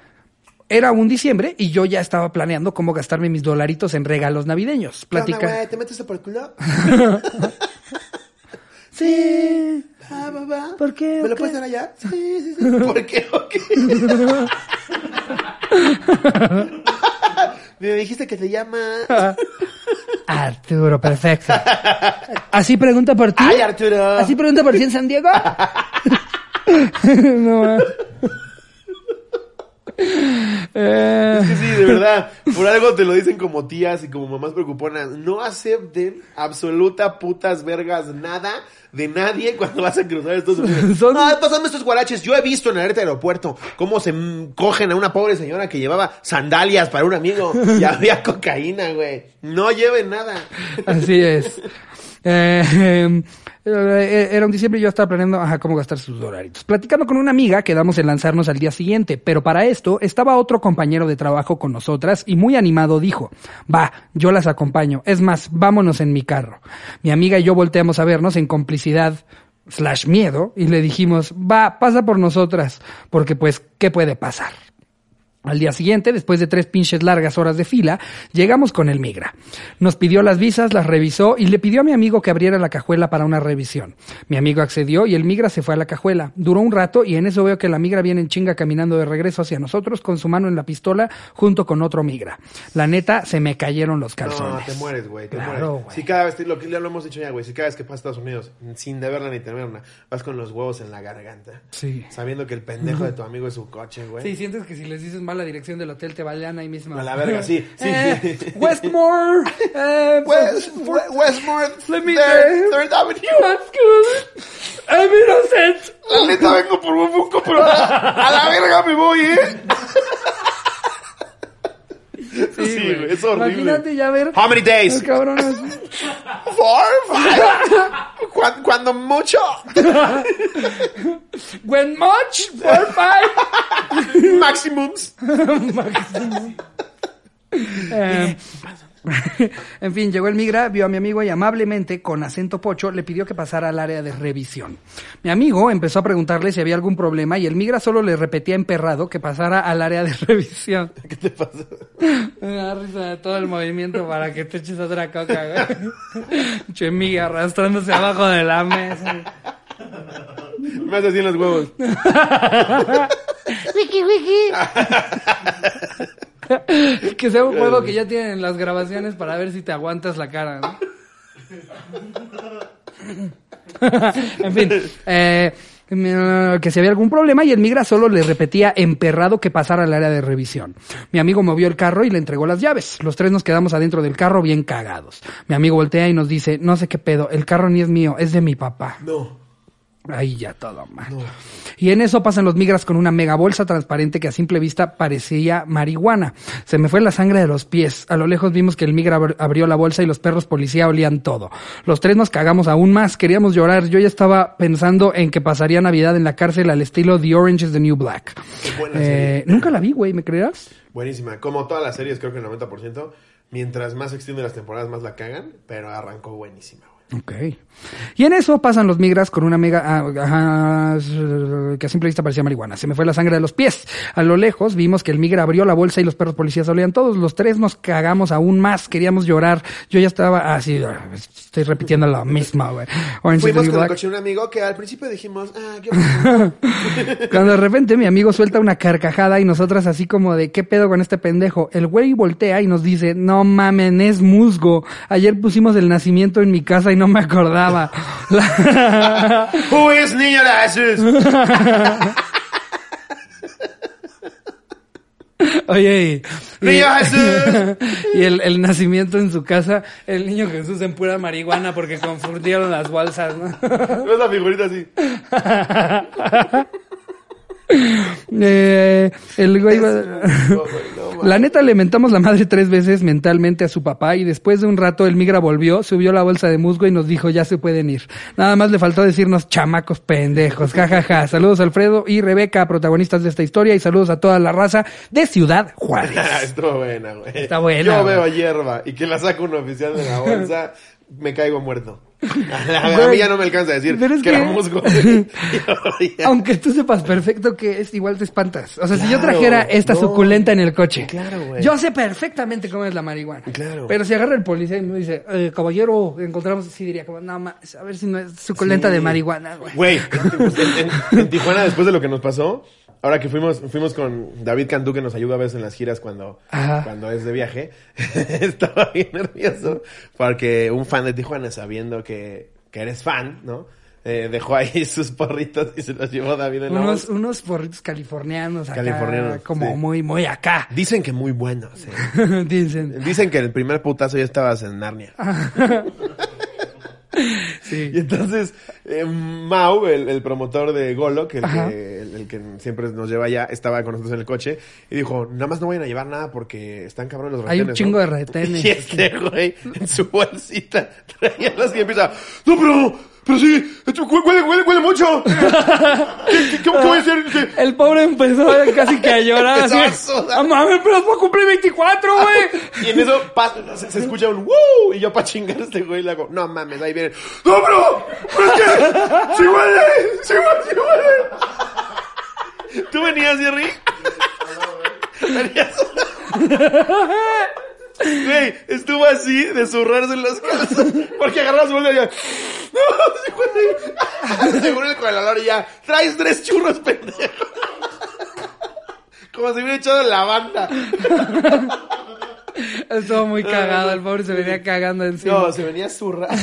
Era un diciembre y yo ya estaba planeando cómo gastarme mis dolaritos en regalos navideños. ¿Qué onda, Platica. ¿Te metes por el culo? Sí. Ah, va. ¿Por qué? ¿Me lo ¿O puedes dar allá? Sí, sí, sí. ¿Por qué? ¿O qué? Me dijiste que te llama... Arturo, perfecto. ¿Así pregunta por ti? ¡Ay, Arturo! ¿Así pregunta por ti en San Diego? no. Eh, Es que sí, de verdad. Por algo te lo dicen como tías y como mamás preocuponas. No acepten absoluta putas vergas nada de nadie cuando vas a cruzar Unidos. Son- pasando estos guaraches. Yo he visto en el aeropuerto cómo se cogen a una pobre señora que llevaba sandalias para un amigo y había cocaína, güey. No lleven nada. Así es. Eh, eh, era un diciembre y yo estaba planeando ajá, cómo gastar sus dolaritos. Platicando con una amiga, quedamos en lanzarnos al día siguiente, pero para esto estaba otro compañero de trabajo con nosotras y muy animado dijo, va, yo las acompaño. Es más, vámonos en mi carro. Mi amiga y yo volteamos a vernos en complicidad slash miedo y le dijimos, va, pasa por nosotras, porque pues, ¿qué puede pasar? Al día siguiente, después de tres pinches largas horas de fila, llegamos con el migra. Nos pidió las visas, las revisó y le pidió a mi amigo que abriera la cajuela para una revisión. Mi amigo accedió y el migra se fue a la cajuela. Duró un rato y en eso veo que la migra viene en chinga caminando de regreso hacia nosotros con su mano en la pistola junto con otro migra. La neta, se me cayeron los No, calzones. te mueres, güey. Te Claro, mueres. Si cada vez, lo que ya lo hemos dicho ya, güey, si cada vez que pasas a Estados Unidos, sin deberla ni temerla, vas con los huevos en la garganta. Sí. Sabiendo que el pendejo de tu amigo es su coche, güey. Sí, sientes que si les dices mal la dirección del hotel te balean ahí mismo. A la verga, sí, sí, Eh, sí. Westmore. eh, West, Westmore, Let me- Third, Third Avenue. That's good. I'm innocent. La neta vengo por un Funko, pero a la, a la verga me voy, ¿eh? Sí, güey, es horrible. Imagínate ya ver. How many days? Los cabrones. Four, five. Cuan- Cuando mucho. When much? Four, five. Maximums. Eh, en fin, llegó el migra, vio a mi amigo y amablemente, con acento pocho, le pidió que pasara al área de revisión. Mi amigo empezó a preguntarle si había algún problema y el migra solo le repetía emperrado que pasara al área de revisión. ¿Qué te pasa? Me da risa de todo el movimiento para que te eches otra coca, güey. Che arrastrándose abajo de la mesa. Me hace así en los huevos. Wiki, wiki. que sea un juego que ya tienen las grabaciones para ver si te aguantas la cara, ¿no? en fin, eh, que si había algún problema y el migra solo le repetía emperrado que pasara al área de revisión. Mi amigo movió el carro y le entregó las llaves. Los tres nos quedamos adentro del carro bien cagados. Mi amigo voltea y nos dice, no sé qué pedo, el carro ni es mío, es de mi papá. No. Ahí ya todo mal. Y en eso pasan los migras con una mega bolsa transparente que a simple vista parecía marihuana. Se me fue la sangre de los pies. A lo lejos vimos que el migra abr- abrió la bolsa y los perros policía olían todo. Los tres nos cagamos aún más, queríamos llorar. Yo ya estaba pensando en que pasaría Navidad en la cárcel al estilo The Orange is the New Black. Eh, nunca la vi, güey, ¿me creerás? Buenísima. Como todas las series, creo que el 90%. Mientras más extienden las temporadas, más la cagan. Pero arrancó buenísima, güey. Ok. Y en eso pasan los migras con una mega, ah, que a simple vista parecía marihuana. Se me fue la sangre de los pies. A lo lejos vimos que el migra abrió la bolsa y los perros policías olían todos. Los tres nos cagamos aún más. Queríamos llorar. Yo ya estaba así, ah, estoy repitiendo la misma, güey. Fuimos con coche un amigo que al principio dijimos, ah, qué. Cuando de repente mi amigo suelta una carcajada y nosotras así como de, ¿qué pedo con este pendejo? El güey voltea y nos dice, no mamen, es musgo. Ayer pusimos el nacimiento en mi casa y no me acordaba. Who is Niño Lashes? Oye, y, Niño Jesús. y el, el nacimiento en su casa, el niño Jesús en pura marihuana porque confundieron las bolsas, ¿no? No es la figurita así. Eh, el güey va-. La neta le mentamos la madre tres veces mentalmente a su papá y después de un rato el migra volvió, subió la bolsa de musgo y nos dijo ya se pueden ir. Nada más le faltó decirnos chamacos pendejos, jajaja. Saludos a Alfredo y Rebeca, protagonistas de esta historia y saludos a toda la raza de Ciudad Juárez. Estuvo buena, güey. Está buena, Yo güey. veo hierba y que la saca un oficial de la bolsa, me caigo muerto. A, mí ya no me alcanza a decir pero es que, que- era musgo. Aunque tú sepas perfecto que es igual te espantas. O sea, si yo trajera esta no. suculenta en el coche, Claro, güey. yo sé perfectamente cómo es la marihuana. Claro. Pero si agarra el policía y me dice, eh, caballero, encontramos, sí diría como, no, ma- a ver si no es suculenta Sí. de marihuana, güey. Güey, en, en- en Tijuana, después de lo que nos pasó, ahora que fuimos, fuimos con David Cantú, que nos ayuda a veces en las giras cuando, Ajá. cuando es de viaje, estaba bien nervioso porque un fan de Tijuana, sabiendo que, que eres fan, ¿no? Eh, dejó ahí sus porritos y se los llevó David en la Unos, bolsa. unos porritos californianos acá, Californianos, como sí. muy, muy acá. Dicen que muy buenos, eh. Dicen. Dicen que el primer putazo ya estabas en Narnia. Sí. Y entonces, eh, Mau, el, el promotor de Golo, que el, que el, el que siempre nos lleva allá, estaba con nosotros en el coche y dijo, nada más no vayan a llevar nada porque están cabrones los Hay un retenes, chingo ¿no?". de retenes. Y este güey, en su bolsita, traía las y empieza, no, pero, pero sí, esto hue- huele, huele, huele mucho. ¿Qué, qué, qué, qué voy a hacer? ¿Qué? El pobre empezó casi que a llorar. así, a. "Ah, mames, pero es para cumplir 24, güey. Y en eso pasa- se, se escucha un ¡Woo! Y yo para chingar a este güey le hago, no mames, ahí viene. ¡No, pero! ¡Pero es que! ¡Sí huele! ¡Sí huele! ¡Sí huele! ¿Tú venías, Jerry? Venía su- Güey, estuvo así de zurrarse en los calzos. Porque agarraba su bolsa y ya. No. Según el colador y ya. Traes tres churros, pendejo. Como si hubiera echado lavanda. Estuvo muy cagado, el pobre se venía cagando encima. No, se venía zurra.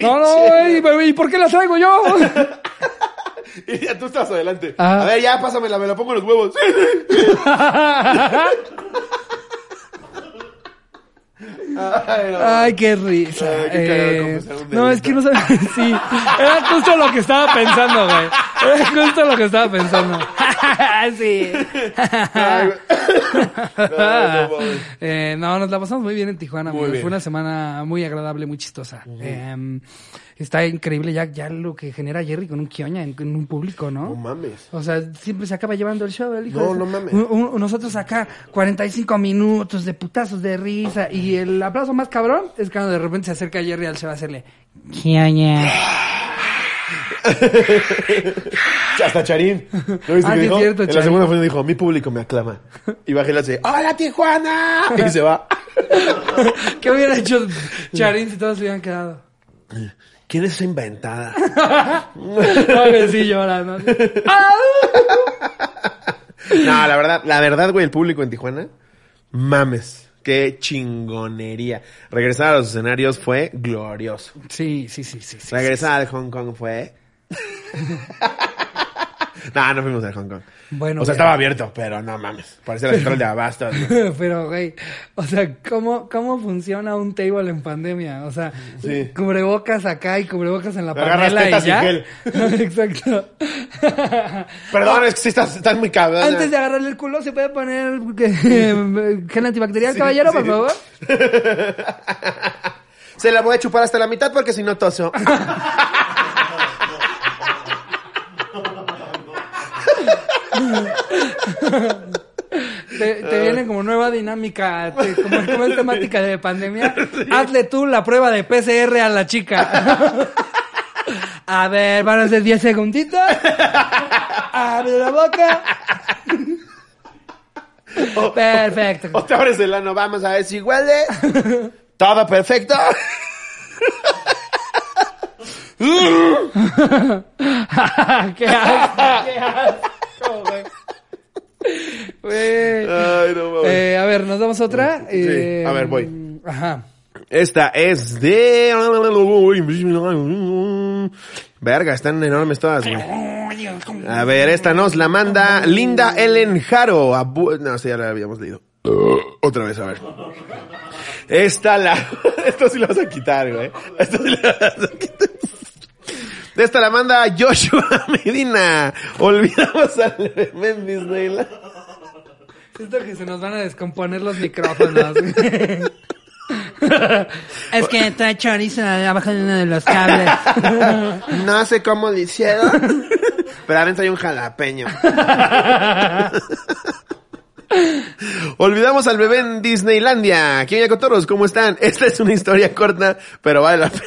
No, no, ¿y por qué la traigo yo? Y ya tú estabas adelante. Ajá. A ver, ya pásamela, me la pongo en los huevos. Ay, no. Ay, qué risa. Ay, qué cagado Eh, no, es que no sabes. Sí, era justo lo que estaba pensando, güey. Era justo lo que estaba pensando. sí. Ay. No. Eh, no, nos la pasamos muy bien en Tijuana. Muy bien. Fue una semana muy agradable, muy chistosa. Eh, está increíble ya, ya lo que genera Jerry con un Kioña en, en un público, ¿no? No mames. O sea, siempre se acaba llevando el show, el hijo No, de no mames. Un- un- nosotros acá, 45 minutos de putazos de risa. Y el aplauso más cabrón es cuando de repente se acerca Jerry al show a hacerle. Kioña. Hasta Charín. ¿No viste Ah, que sí, dijo? es cierto, en la segunda función dijo, mi público me aclama. Y baja y le hace, ¡Hola, Tijuana! Y se va. ¿Qué hubiera hecho Charín si todos se hubieran quedado? ¿Quién es esa inventada? No, que sí llora, ¿no? No, la verdad, la verdad, güey, el público en Tijuana, mames. Qué chingonería. Regresar a los escenarios fue glorioso. Sí, sí, sí, sí. sí. Regresar al Hong Kong fue... no, no fuimos al Hong Kong. Bueno, o sea, pero- estaba abierto, pero no mames. Parecía la central de abastos. Pero, güey, o sea, ¿cómo, ¿cómo funciona un table en pandemia? O sea, Sí. cubrebocas acá y cubrebocas en la Agarras panela y ya. gel. Exacto. Perdón, es que sí estás, estás muy cabrón. Antes de agarrarle el culo, ¿se puede poner eh, gel antibacterial, caballero, por favor? Se la voy a chupar hasta la mitad porque si no toso. Te, te viene como nueva dinámica, te- como, como es temática de pandemia. Hazle tú la prueba de PCR a la chica. A ver, van a ser 10 segunditos. Abre la boca. Perfecto. O te abres el ano, vamos a ver si huele. Todo perfecto. qué asco, qué asco. Ay, no mames. Eh, a ver, ¿nos damos otra? Sí, Eh, a ver, voy. Ajá. Esta es de. Verga, están enormes todas, güey. A ver, esta nos la manda Linda Ellen Jaro. Abu- No, sí, ya la habíamos leído. Otra vez, a ver. Esta la. Esto sí lo vas a quitar, güey. Esto sí lo vas a quitar. Esta la manda Joshua Medina. Olvidamos al en Disneyland. Siento que se nos van a descomponer los micrófonos. es que trae chorizo abajo de uno de los cables. No sé cómo lo hicieron, pero adentro hay un jalapeño. Olvidamos al bebé en Disneylandia. ¿Quién ya cotorros? ¿Cómo están? Esta es una historia corta, pero vale la pena.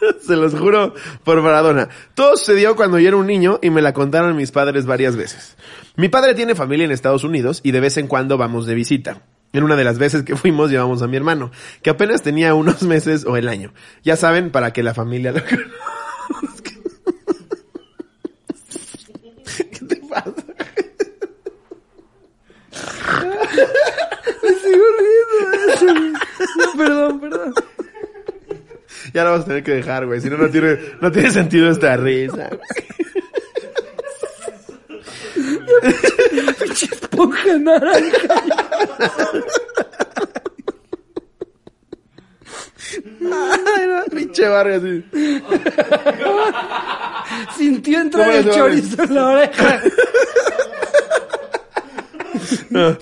Se los juro por Maradona. Todo sucedió cuando yo era un niño y me la contaron mis padres varias veces. Mi padre tiene familia en Estados Unidos y de vez en cuando vamos de visita. En una de las veces que fuimos llevamos a mi hermano, que apenas tenía unos meses o el año. Ya saben, para que la familia lo. ¿Qué te pasa? Me sigo riendo de eso. perdón, perdón. Ya lo vamos a tener que dejar, güey. Si no, no tiene, no tiene sentido esta risa. Esponja naranja. Ay, no, pinche barrio así. Sintió entrar ¿Cómo el chorizo en la oreja.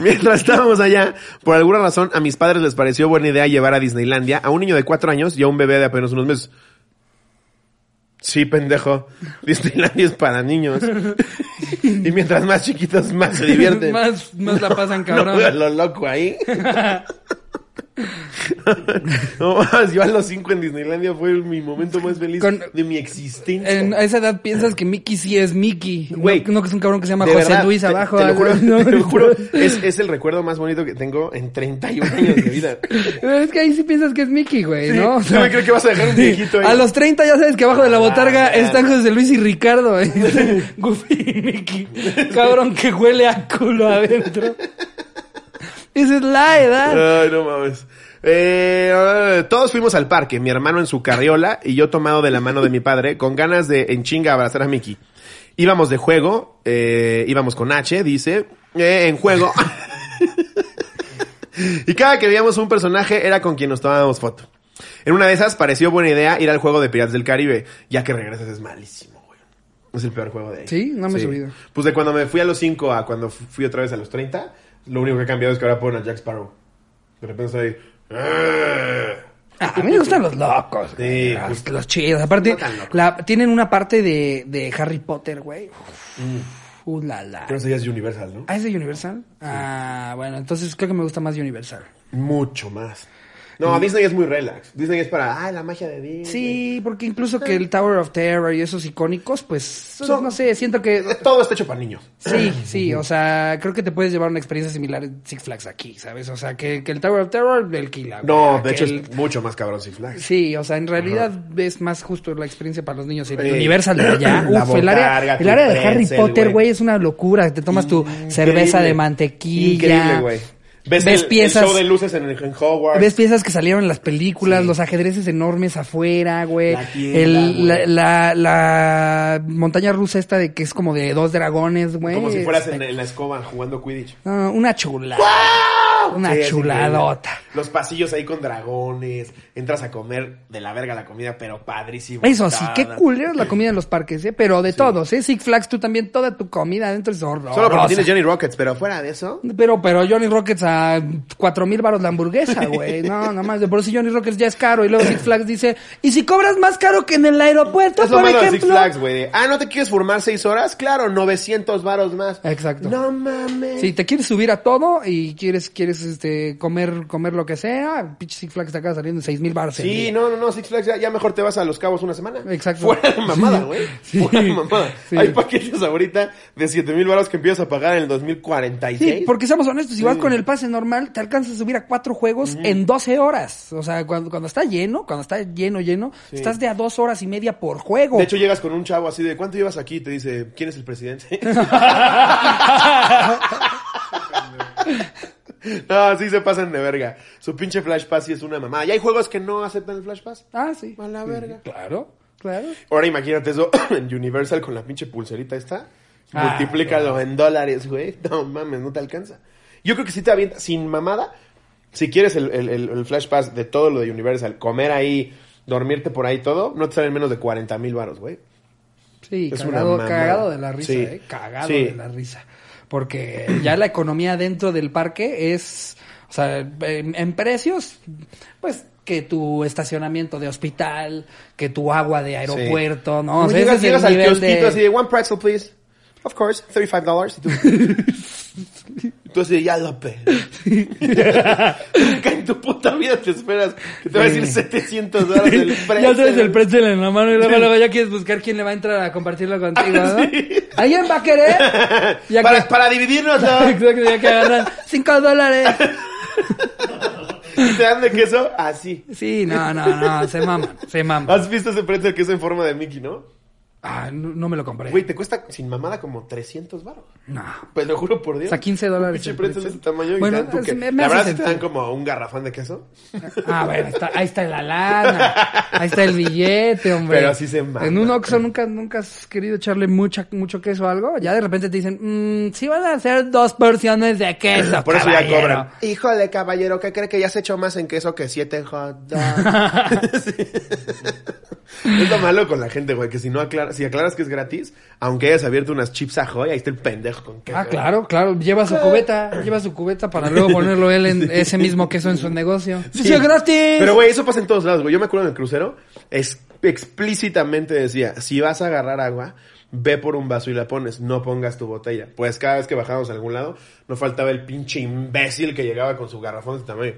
Mientras estábamos allá, por alguna razón, a mis padres les pareció buena idea llevar a Disneylandia a un niño de cuatro años y a un bebé de apenas unos meses. Sí, pendejo. Disneylandia es para niños. y mientras más chiquitos, más se divierten. más, más la pasan No cabrón. lo loco ahí. No más, yo a los cinco en Disneylandia fue mi momento más feliz Con- de mi existencia. En, a esa edad piensas que Mickey sí es Mickey. Güey, no, no que es un cabrón que se llama José verdad, Luis abajo. Te, lo juro, No, te lo no, juro, no. es, es el recuerdo más bonito que tengo en 31 años de vida. Pero es que ahí sí piensas que es Mickey, güey, Sí, ¿no? O yo me creo que vas a dejar un viejito ahí. A los 30 ya sabes que abajo de la botarga Ah, están José Luis y Ricardo. ¿eh? Goofy y Mickey. Cabrón que huele a culo adentro. Esa es la edad. Ay, no mames. Eh, todos fuimos al parque, mi hermano en su carriola y yo tomado de la mano de mi padre, con ganas de en chinga abrazar a Mickey. Íbamos de juego, eh, íbamos con H, dice, eh, en juego. y cada que veíamos un personaje era con quien nos tomábamos foto. En una de esas pareció buena idea ir al juego de Piratas del Caribe, ya que regresas es malísimo, güey. Es el peor juego de ahí. ¿Sí? No me he subido. Pues de cuando me fui a los 5 a cuando fui otra vez a los 30, lo único que ha cambiado es que ahora ponen a Jack Sparrow. De repente estoy... "Ah". A mí me gustan los locos. Sí, güey. los, chidos. Aparte, No la, tienen una parte de, de Harry Potter, güey. Mm. Uh, la, la. Que no sé, ya es Universal, ¿no? Ah, ¿es de Universal? Ah, bueno, entonces creo que me gusta más Universal. Mucho más. No, Disney es muy relax. Disney es para, ah, la magia de Disney. Sí, porque incluso que el Tower of Terror y esos icónicos, pues, Son- no sé, siento que... Todo está hecho para niños. Sí, sí, o sea, creo que te puedes llevar una experiencia similar en Six Flags aquí, ¿sabes? O sea, que, que el Tower of Terror, el Kila. No, de hecho es mucho más cabrón Six Flags. Sí, o sea, en realidad es más justo la experiencia para los niños. Y el Sí. Universal de allá, La uf, el área, botarga, el área de Harry pretzel, Potter, güey. güey, es una locura. Te tomas tu cerveza de mantequilla. Increíble, güey. Ves, ves el, piezas- el show de luces en, en Hogwarts. Ves piezas que salieron en las películas, Sí. los ajedrezes enormes afuera, güey. La tienda, El- la, güey. la, la montaña rusa esta de que es como de dos dragones, güey. Como si fueras Este, en, en la escoba jugando Quidditch. no, una chulada. Una Sí, chuladota. Los pasillos ahí con dragones. Entras a comer de la verga la comida, pero padrísimo. Eso sí, qué Toda. culera es la comida en los parques, ¿eh? Pero de todos, ¿eh? Six Flags, tú también, toda tu comida adentro es horrorosa. Solo porque tienes Johnny Rockets, pero fuera de eso. Pero, pero Johnny Rockets a cuatro mil baros la hamburguesa, güey. No, nada más. De por sí Johnny Rockets ya es caro. Y luego Six Flags dice, ¿y si cobras más caro que en el aeropuerto, Es por ejemplo? Six Flags, güey. de, Ah, ¿no te quieres formar seis horas? Claro, 900 varos más. Exacto. No mames. Si te quieres subir a todo y quieres, quieres, este, comer, comer lo que sea, pinche Six Flags te acaba saliendo en seis mil baros. Sí, no, no, no, Six Flags, ya, ya mejor te vas a Los Cabos una semana. Exacto. Fuera de mamada, güey. Sí. Fuera de mamada. Sí. Hay paquetes ahorita de 7 mil baros que empiezas a pagar en el 2046. Sí, porque seamos honestos, si vas con el pase normal, te alcanzas a subir a cuatro juegos en 12 horas. O sea, cuando, cuando está lleno, cuando está lleno, lleno, estás de a dos horas y media por juego. De hecho, llegas con un chavo así de, ¿cuánto llevas aquí? Y te dice, ¿quién es el presidente? no, sí se pasan de verga. Su pinche Flash Pass sí es una mamada. Y hay juegos que no aceptan el Flash Pass. ah, sí. A la verga. Claro, claro. Ahora imagínate eso en Universal con la pinche pulserita esta. Ah, Multiplícalo en dólares, güey. No mames, no te alcanza. Yo creo que si te avienta sin mamada. Si quieres el, el, el- el Flash Pass de todo lo de Universal, comer ahí, dormirte por ahí todo, no te salen menos de 40 mil baros, güey. Sí, Es una cagado, mamada. cagado de la risa, Sí. eh. Cagado Sí. de la risa. Porque ya la economía dentro del parque es, o sea, en, en precios, pues que tu estacionamiento de hospital, que tu agua de aeropuerto, ¿no? O sea, llegas es llegas al kiosquito de- así de, one pretzel, please. Of course, $35. Y tú, tú así de, ya lo en tu puta vida te esperas que te va a decir 700 dólares del pretzel. Ya traes el pretzel en la mano y luego, luego ya quieres buscar quién le va a entrar a compartirlo contigo, ¿no? ¿Alguien va a querer? Ya para, que- para dividirnos, Exacto, ya que agarran cinco dólares. Y te dan de queso así. Sí, no, no, no, se maman, se maman. ¿Has visto ese pretzel que es en forma de Mickey, no? Ah, no, no me lo compré. Güey, te cuesta sin mamada como 300 baros. No. Pues lo juro por Dios. O sea, 15 dólares pinche pretzel de ese tamaño y Bueno, tu es- que- me- me La verdad, te dan como un garrafón de queso. Ah, bueno, está, ahí está la lana, ahí está el billete, hombre. Pero así se mama. En un Oxxo nunca, nunca has querido echarle mucha, mucho queso a algo. Ya de repente te dicen, mmm, sí van a hacer dos porciones de queso, Por eso ya caballero". cobran. Híjole, caballero, ¿qué cree que ya se echó más en queso que siete hot dogs? Es lo malo con la gente, güey, que si no aclaras, si aclaras que es gratis, aunque hayas abierto unas chips Ahoy, ahí está el pendejo con queso. Ah, claro, claro. Lleva su cubeta, lleva su cubeta para luego ponerlo él en ese mismo queso en su negocio. Sí. ¡Sí, es gratis! Pero, güey, eso pasa en todos lados, güey. Yo me acuerdo en el crucero, es, explícitamente decía, si vas a agarrar agua, ve por un vaso y la pones, no pongas tu botella. Pues cada vez que bajábamos a algún lado, no faltaba el pinche imbécil que llegaba con su garrafón de tamaño.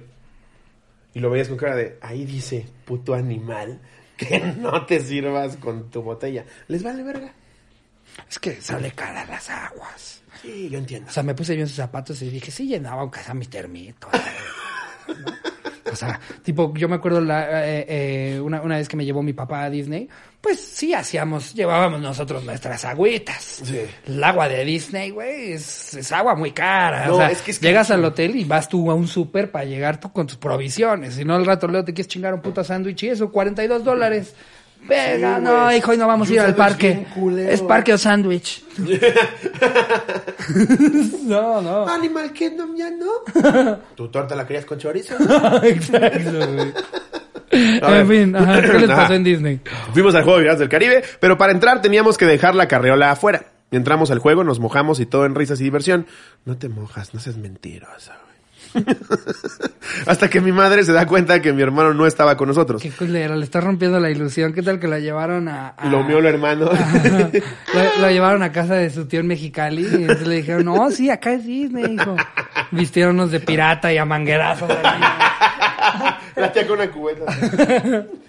Y lo veías con cara de, ahí dice, puto animal, que no te sirvas con tu botella. ¿Les vale verga? Es que sale cara las aguas. Sí, yo entiendo. O sea, me puse yo en sus zapatos y dije, sí llenaba aunque sea mi termito. ¿No? O sea, tipo, yo me acuerdo la, eh, eh, una, una vez que me llevó mi papá a Disney, pues sí hacíamos, llevábamos nosotros nuestras agüitas. Sí. El agua de Disney, güey, es, es agua muy cara. No, o sea, es que es llegas al hotel y vas tú a un súper para llegar tú con tus provisiones. Si no, al rato luego te quieres chingar un puto sándwich y eso, 42 dólares. Venga, Sí, no, hijo, hoy no vamos a ir al parque. Es parque o sándwich. no, no. Animal Kingdom ya no. ¿Tu torta la querías con chorizo? Exacto, güey. A. En fin, ajá, ¿qué les Ajá. pasó en Disney? Fuimos al juego de Piratas del Caribe, pero para entrar teníamos que dejar la carreola afuera. Entramos al juego, nos mojamos y todo en risas y diversión. No te mojas, no seas mentirosa, güey. Hasta que mi madre se da cuenta que mi hermano no estaba con nosotros. Qué culero, le está rompiendo la ilusión. ¿Qué tal que la llevaron a... a- Lo mío, lo hermano. lo, lo llevaron a casa de su tío en Mexicali y entonces le dijeron, no, sí, acá es Disney, hijo. Vistiéndonos de pirata y a manguerazos. la tía con una cubeta.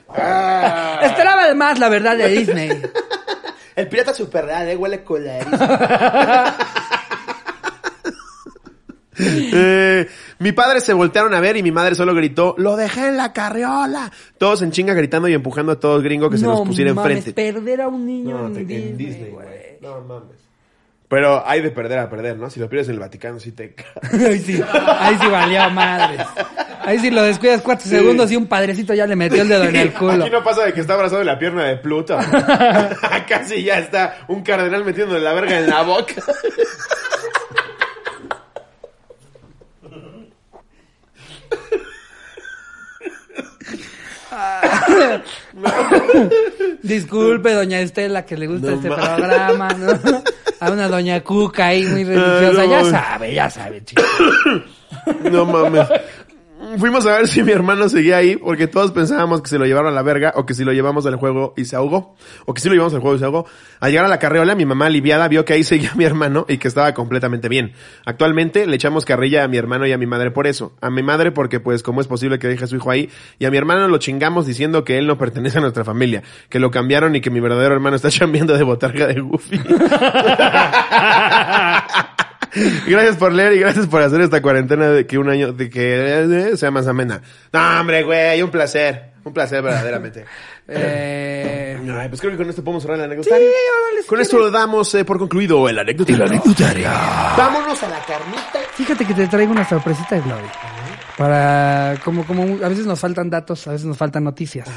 Ah. Esperaba además la verdad de Disney. El pirata super real, eh, huele colerizo. Eh, mi padre se voltearon a ver y mi madre solo gritó, lo dejé en la carriola. Todos en chinga gritando y empujando a todo gringo que se nos pusiera mames, enfrente. perder a un niño No, en, te- en Disney, Disney, güey. No mames. Pero hay de perder a perder, ¿no? Si lo pierdes en el Vaticano, sí te Ahí sí, ahí sí valió madres. Ahí sí lo descuidas cuatro segundos y un padrecito ya le metió el dedo en el culo. Aquí no pasa de que está abrazado en la pierna de Pluto. Sí ya está un cardenal metiéndole la verga en la boca. Disculpe, doña Estela, que le gusta No este programa, ¿no? A una doña Cuca ahí muy religiosa. No ya sabe, ya sabe, chico. No mames. Fuimos a ver si mi hermano seguía ahí, porque todos pensábamos que se lo llevaron a la verga, o que si lo llevamos al juego y se ahogó, o que si lo llevamos al juego y se ahogó. Al llegar a la carreola, mi mamá aliviada vio que ahí seguía mi hermano y que estaba completamente bien. Actualmente le echamos carrilla a mi hermano y a mi madre por eso. A mi madre porque pues cómo es posible que deje a su hijo ahí, y a mi hermano lo chingamos diciendo que él no pertenece a nuestra familia, que lo cambiaron y que mi verdadero hermano está chambeando de botarga de Goofy. Gracias por leer y gracias por hacer esta cuarentena de que un año, de que eh, sea más amena. No, hombre, güey, un placer. Un placer, verdaderamente. Eh, Ay, pues creo que con esto podemos cerrar el anecdotario. órale, si con esto lo damos eh, por concluido el anecdotario. El anecdotario. Vámonos a la carnita. fíjate que te traigo una sorpresita de Glory. Para, como, como a veces nos faltan datos, a veces nos faltan noticias.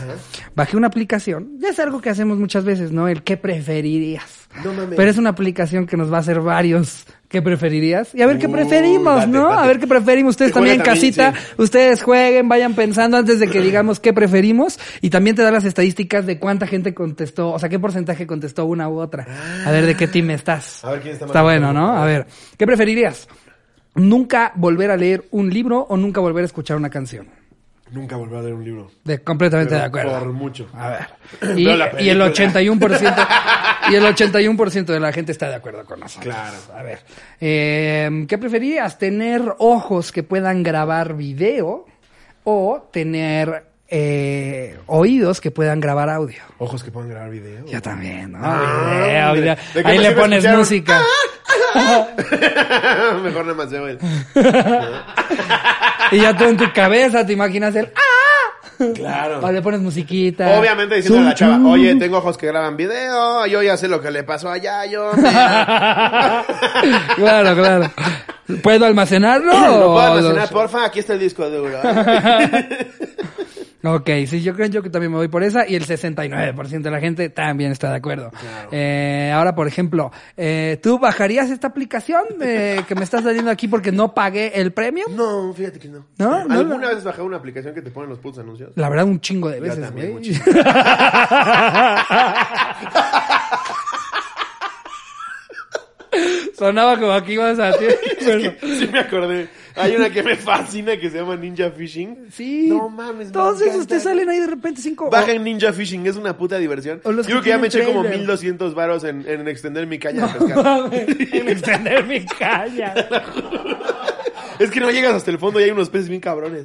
Bajé una aplicación, ya es algo que hacemos muchas veces, ¿no? El qué preferirías. No mames. Pero es una aplicación que nos va a hacer varios qué preferirías. Y a ver qué Uy, preferimos, date, ¿no? date. A ver qué preferimos. Ustedes también en también, casita, sí. ustedes jueguen, vayan pensando antes de que digamos qué preferimos. Y también te da las estadísticas de cuánta gente contestó, o sea, qué porcentaje contestó una u otra. A ver de qué team estás. A ver quién está más Está bueno. ¿no? A ver, ¿qué preferirías? ¿Nunca volver a leer un libro o nunca volver a escuchar una canción? Nunca volví a leer un libro. De, completamente Pero de acuerdo. Por mucho. A ver. Y, y el película. 81%, y el 81% de la gente está de acuerdo con nosotros. Claro. A ver. eh, ¿Qué preferirías? ¿Tener ojos que puedan grabar video o tener eh, oídos que puedan grabar audio? Ojos que puedan grabar video. Yo también, ¿no? Ah, Video, hombre. video. ¿De qué Ahí le pones un- música. Mejor nada más el... Y ya tú en tu cabeza te imaginas el ¡Ah! Claro. O le pones musiquita. Obviamente diciendo a la chava, oye, tengo ojos que graban video, yo ya sé lo que le pasó allá, yo claro, claro. ¿Puedo almacenarlo? ¿Lo puedo almacenar, porfa? Aquí está el disco duro. Ok, sí, yo creo yo que también me voy por esa y el 69% de la gente también está de acuerdo. Eh, ahora, por ejemplo, eh, ¿tú bajarías esta aplicación eh, que me estás saliendo aquí porque no pagué el premio? No, fíjate que no. ¿No? ¿No? ¿Alguna vez has bajado una aplicación que te ponen los putos anuncios? La verdad, un chingo de veces, también, güey. Sonaba como aquí ibas a pero- Sí me acordé. Hay una que me fascina que se llama Ninja Fishing. Sí. No mames, me encanta. te salen ahí de repente cinco. Bajen Ninja Fishing, es una puta diversión. Yo creo que ya me eché como trailer. 1200 varos en, en extender mi caña de No pescar. mames, en extender mi caña. Es que no llegas hasta el fondo y hay unos peces bien cabrones.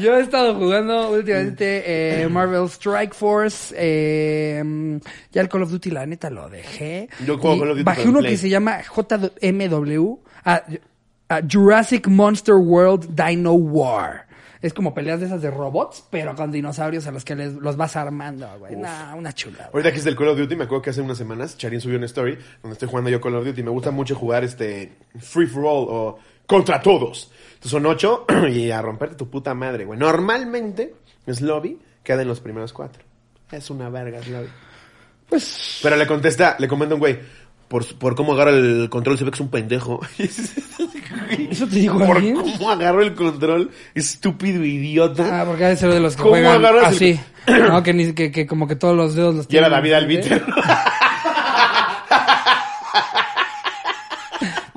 Yo he estado jugando últimamente eh, Marvel Strike Force. eh, ya el Call of Duty, la neta, lo dejé. Yo juego Call of Duty Bajé uno Play. que se llama JMW. Ah, Jurassic Monster World Dino War. Es como peleas de esas de robots, pero con dinosaurios a los que les, los vas armando, güey. Nah, una chula. Ahorita que es del Call of Duty, me acuerdo que hace unas semanas Charín subió una story donde estoy jugando yo Call of Duty. Me gusta mucho jugar este Free for All o Contra Todos. Entonces son ocho y a romperte tu puta madre, güey. Normalmente es lobby, queda en los primeros cuatro. Es una verga, es lobby. Pues, Pero le contesta, le comenta un güey, por, por cómo agarra el control se ve que es un pendejo. ¿eso te digo por alguien? cómo agarro el control, estúpido idiota. Ah, porque ha de ser de los que ¿Cómo juegan agarras el- así. No, que, ni, que, que como que todos los dedos los y era David. Albiter.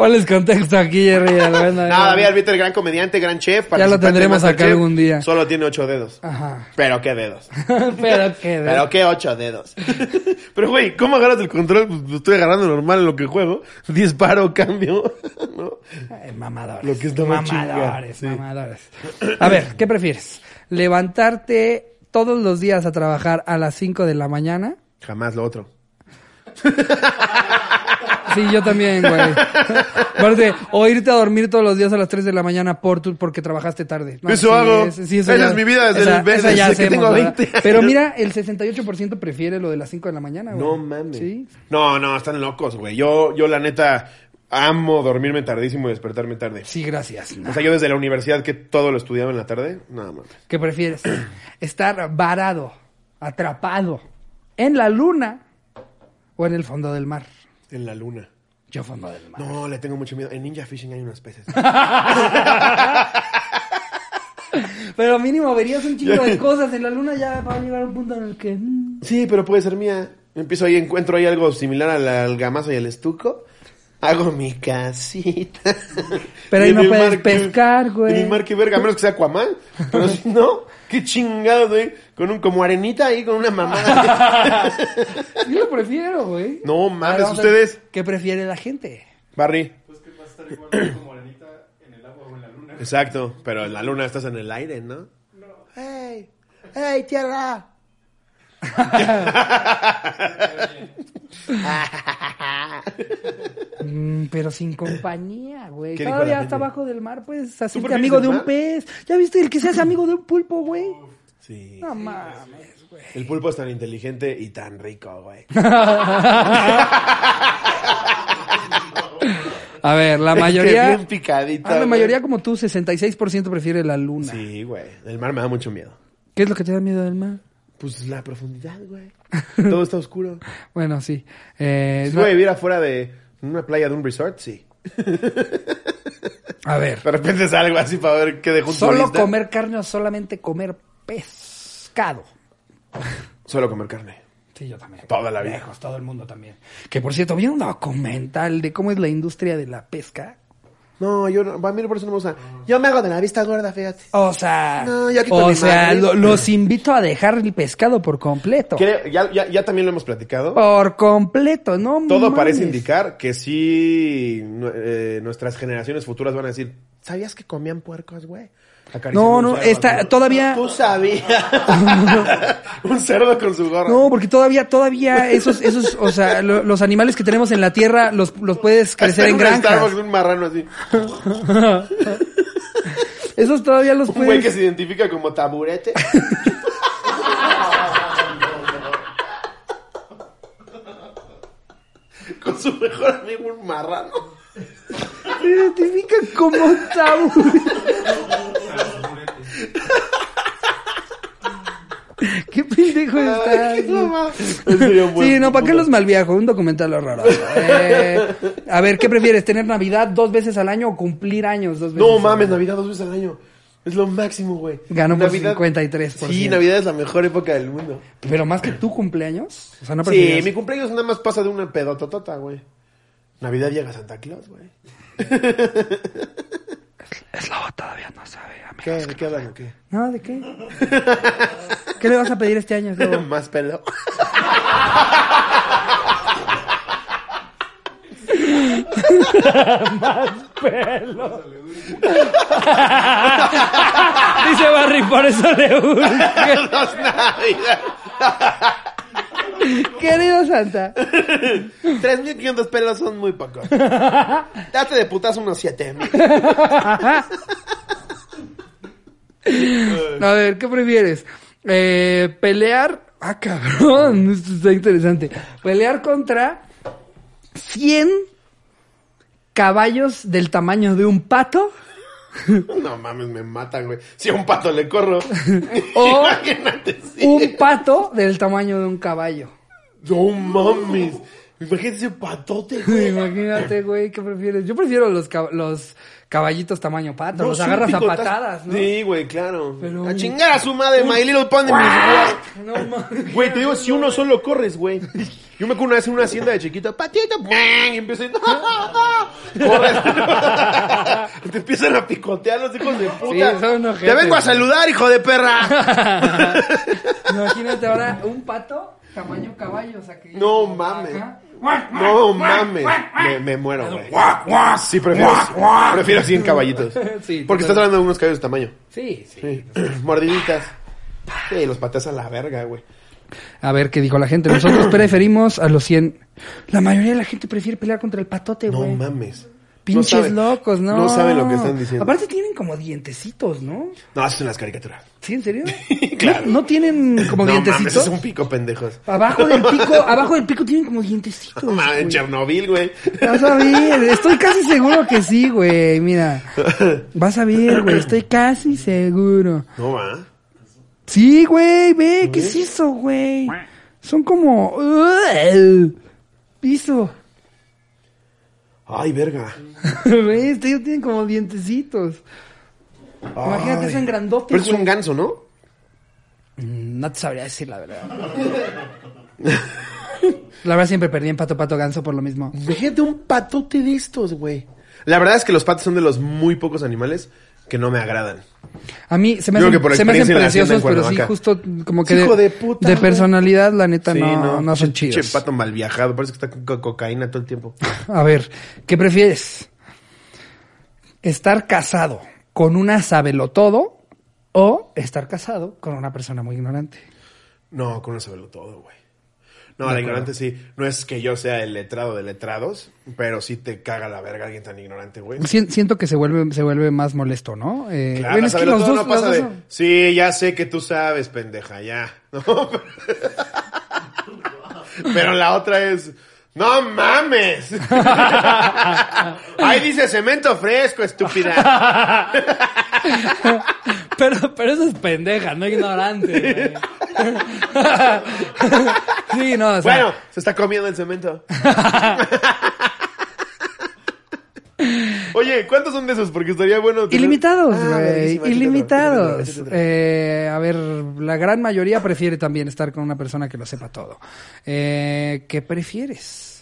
Ponles contexto aquí, Jerry. Bueno, No, David Albiter, gran comediante, gran chef. Ya lo tendremos acá algún día. Solo tiene ocho dedos. Ajá. Pero qué dedos. Pero qué de- Pero qué ocho dedos. Pero, güey, ¿cómo agarras el control? Pues lo estoy agarrando normal en lo que juego. Disparo, cambio. ¿no? Ay, mamadores. Lo que está mamadores, sí. mamadores. A ver, ¿qué prefieres? ¿Levantarte todos los días a trabajar a las 5 de la mañana? Jamás lo otro. Sí, yo también, güey. Aparte, o irte a dormir todos los días a las 3 de la mañana por tu, porque trabajaste tarde. No, Eso sí, hago. sí, Esa ya- es mi vida desde esa- el- desde que hacemos, tengo ¿verdad? 20 años. Pero mira, el 68% prefiere lo de las 5 de la mañana, güey. No mames. Sí. No, no, están locos, güey. Yo, yo la neta amo dormirme tardísimo y despertarme tarde. Sí, gracias. O sea, yo desde la universidad que todo lo estudiaba en la tarde, nada más. ¿Qué prefieres? ¿Estar varado, atrapado en la luna o en el fondo del mar? En la luna. Yo fondo del mar. No, le tengo mucho miedo. En Ninja Fishing hay unos peces. Pero mínimo verías un chingo de cosas en la luna ya va a llegar a un punto en el que... mm, Sí, pero puede ser mía. Empiezo ahí, encuentro ahí algo similar al, al gamazo y al estuco. Hago mi casita. Pero ahí no puedes pescar, güey. En el mar que verga, a menos que sea Aquaman. Pero si no, qué chingado, güey. Con un, como arenita ahí, con una mamada. Yo lo prefiero, güey. No mames, ustedes. ¿Qué prefiere la gente? Barry. Pues que va a estar igual como arenita en el agua o en la luna. Exacto, pero en la luna estás en el aire, ¿no? No. ¡Hey! ¡Hey, tierra! Mm, pero sin compañía, güey. ¿Qué dijo Todavía hasta abajo del mar puedes hacerte prefieres amigo de un pez. ¿Ya viste el que se hace amigo de un pulpo, güey? Sí. No mames, güey. El pulpo es tan inteligente y tan rico, güey. A ver, la Es que mayoría... bien picadita. Ah, la mayoría como tú, 66% prefiere la luna. Sí, güey. El mar me da mucho miedo. ¿Qué es lo que te da miedo del mar? Pues la profundidad, güey. Todo está oscuro. Bueno, sí. Eh, Si no- voy a vivir afuera de una playa de un resort, sí. a ver, De repente salgo así para ver qué dejó un solo turista. comer carne o solamente comer pescado. Solo comer carne. Sí, yo también. Toda la vida. Lejos, todo el mundo también. Que por cierto, vi un documental de cómo es la industria de la pesca. No, yo no, a mí por eso no me gusta. Yo me hago de la vista gorda, fíjate. O sea, No, yo aquí o sea, lo- los invito a dejar el pescado por completo. Ya, ya, ya también lo hemos platicado. Por completo, no Todo mames. parece indicar que sí eh, nuestras generaciones futuras van a decir, ¿sabías que comían puercos, güey? No, no, cerdo, está todavía Tú sabías. un cerdo con su gorra. No, porque todavía, todavía esos, esos, o sea, lo- los animales que tenemos en la tierra los, los puedes crecer en un Starbucks, granjas. un marrano así. Esos todavía los Un güey que puedes. se identifica como taburete. Con su mejor amigo, un marrano. Se identifica como tabú. Qué pendejo buen Sí, no, ¿para qué los malviajo? Un documental horroroso. Eh, a ver, ¿qué prefieres? ¿Tener Navidad dos veces al año o cumplir años dos veces? No al mames, año? Navidad dos veces al año. Es lo máximo, güey. Ganó por Navidad- 53%. Sí, Navidad es la mejor época del mundo. Pero más que tu cumpleaños. O sea, no Sí, prefieres. mi cumpleaños nada más pasa de una pedototota, güey. Navidad llega Santa Claus, güey. Slobo todavía no sabe, amigo. ¿Qué? ¿De qué hablan o qué? No, ¿de qué? ¿Qué le vas a pedir este año, Slobo? Más pelo. Más pelo. Dice Barry, por eso le urge. Dos Navidad. Querido Santa. 3.500 pelos son muy pocos. Date de putazo unos 7.000. A ver, ¿qué prefieres? Eh, pelear. Ah, cabrón, esto está interesante. Pelear contra 100 caballos del tamaño de un pato No mames, me matan, güey. Si a un pato le corro. O Imagínate, sí. un pato del tamaño de un caballo. No mames. Imagínate ese patote, güey. Imagínate, güey, ¿qué prefieres? Yo prefiero los, cab- los caballitos tamaño pato. No, los un agarras a patadas, ¿no? Sí, güey, claro. Pero a un- chingar a su madre, My Little Pony. No mames. Güey, te digo, si uno solo corres, güey. Yo me acuerdo una vez en una hacienda de chiquito, patito, y empiezo a... Corres. te empiezan a picotear los hijos de puta. Sí, son te vengo a saludar, hijo de perra. Imagínate ahora un pato tamaño caballo. O sea, que No mames. No mames. Me, me muero, güey. Sí, prefiero, prefiero 100 caballitos. Sí, Porque estás hablando de unos caballos de tamaño. Sí, sí. Sí. Mordiditas. Sí, los pateas a la verga, güey. A ver qué dijo la gente. Nosotros preferimos a los 100. La mayoría de la gente prefiere pelear contra el patote, No güey. mames. Pinches No saben- locos, ¿no? No saben lo que están diciendo. Aparte tienen como dientecitos, ¿no? No, eso son las caricaturas. ¿Sí, en serio? Claro. ¿No, no tienen como no dientecitos? mames, es un pico pendejos. Abajo del pico, abajo del pico tienen como dientecitos. No mames, en. Chernobyl, güey. Vas a ver, estoy casi seguro que sí, güey. Mira, vas a ver, güey, estoy casi seguro. No va. Sí, güey, ve, ¿qué es eso, güey? Son como... ¡Ugh! Piso. Ay, verga. Güey, ellos tienen como dientecitos. Imagínate Ay. eso en grandote, Pero es un ganso, ¿no? Mm, No te sabría decir la verdad. La verdad siempre perdí en pato, pato, ganso por lo mismo. Imagínate un patote de estos, güey. La verdad es que los patos son de los muy pocos animales que no me agradan. A mí se me hacen, se me hacen preciosos, pero sí, justo como que Hijo de, de puta, de güey. personalidad, la neta, no, no son Che- chidos. Che, pato mal viajado, parece que está con co- cocaína todo el tiempo. A ver, ¿qué prefieres? ¿Estar casado con una sabelotodo o estar casado con una persona muy ignorante? No, con eso saberlo todo, güey. No, la ignorante sí. No es que yo sea el letrado de letrados, pero sí te caga la verga alguien tan ignorante, güey. Sien- Siento que se vuelve, se vuelve más molesto, ¿no? Eh, Claro, bueno, es que los todo dos, no pasa los de, dos sí, ya sé que tú sabes, pendeja, ya. No, pero la otra es, no mames. Ahí dice cemento fresco, estúpida. Pero, pero eso es pendeja, no ignorante. güey. sí, no, o sea, Bueno, se está comiendo el cemento. Oye, ¿cuántos son de esos? Porque estaría bueno. tener- Ilimitados, Ah, güey. Ilimitados. otra. Eh, a ver, la gran mayoría prefiere también estar con una persona que lo sepa todo. Eh, ¿Qué prefieres?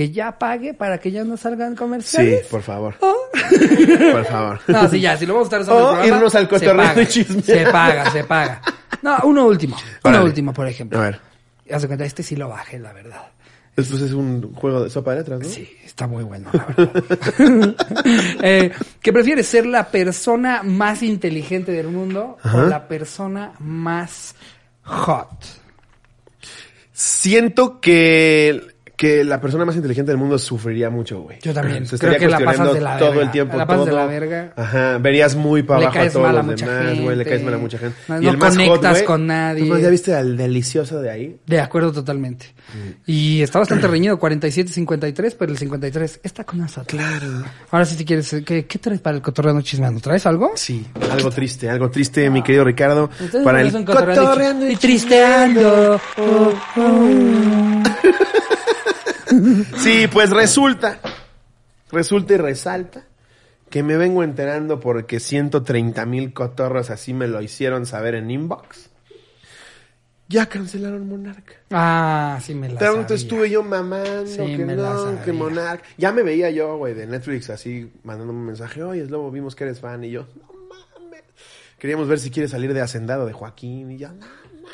¿Que ya pague para que ya no salgan Sí, comerciales? por favor. ¿O- Por favor. No, sí, ya, si lo vamos a estar usando O el programa, irnos al cotorreo de chisme. Se paga, se paga. No, uno último. Uno último, por ejemplo. A ver. Haz de cuenta, este sí lo bajé, la verdad. Esto es un juego de sopa de letras, ¿no? Sí, está muy bueno, la verdad. eh, ¿Qué prefieres? ¿Ser la persona más inteligente del mundo o la persona más hot? Siento que, que la persona más inteligente del mundo sufriría mucho, güey. Yo también. Se Creo que la pasas de la todo verga. el tiempo. La pasas de todo. la verga. Ajá. Verías muy para abajo a todos mal a los mucha demás, güey. Le caes mal a mucha gente. No- y no el más hot, conectas con nadie. ¿tú ¿Ya viste al delicioso de ahí? De acuerdo totalmente. Y está bastante reñido, 47-53, pero el 53 está con nosotros. Claro. Ahora sí, si quieres, ¿qué, qué traes para el cotorreando chismeando? ¿Traes algo? Sí. Algo triste, algo triste, mi querido Ricardo. Para el y cotorreando y tristeando. Oh, oh. Sí, pues resulta, resulta y resalta que me vengo enterando porque 130 mil cotorros así me lo hicieron saber en inbox. Ya cancelaron Monarca. Ah, sí me la Tanto sabía. estuve yo mamando Sí, que me la no, sabía. que Monarca. Ya me veía yo, güey, de Netflix así mandándome un mensaje. Oye, Slobo, vimos que eres fan. Y yo, no mames. Queríamos ver si quiere salir de Hacendado de Joaquín. Y ya, no, no.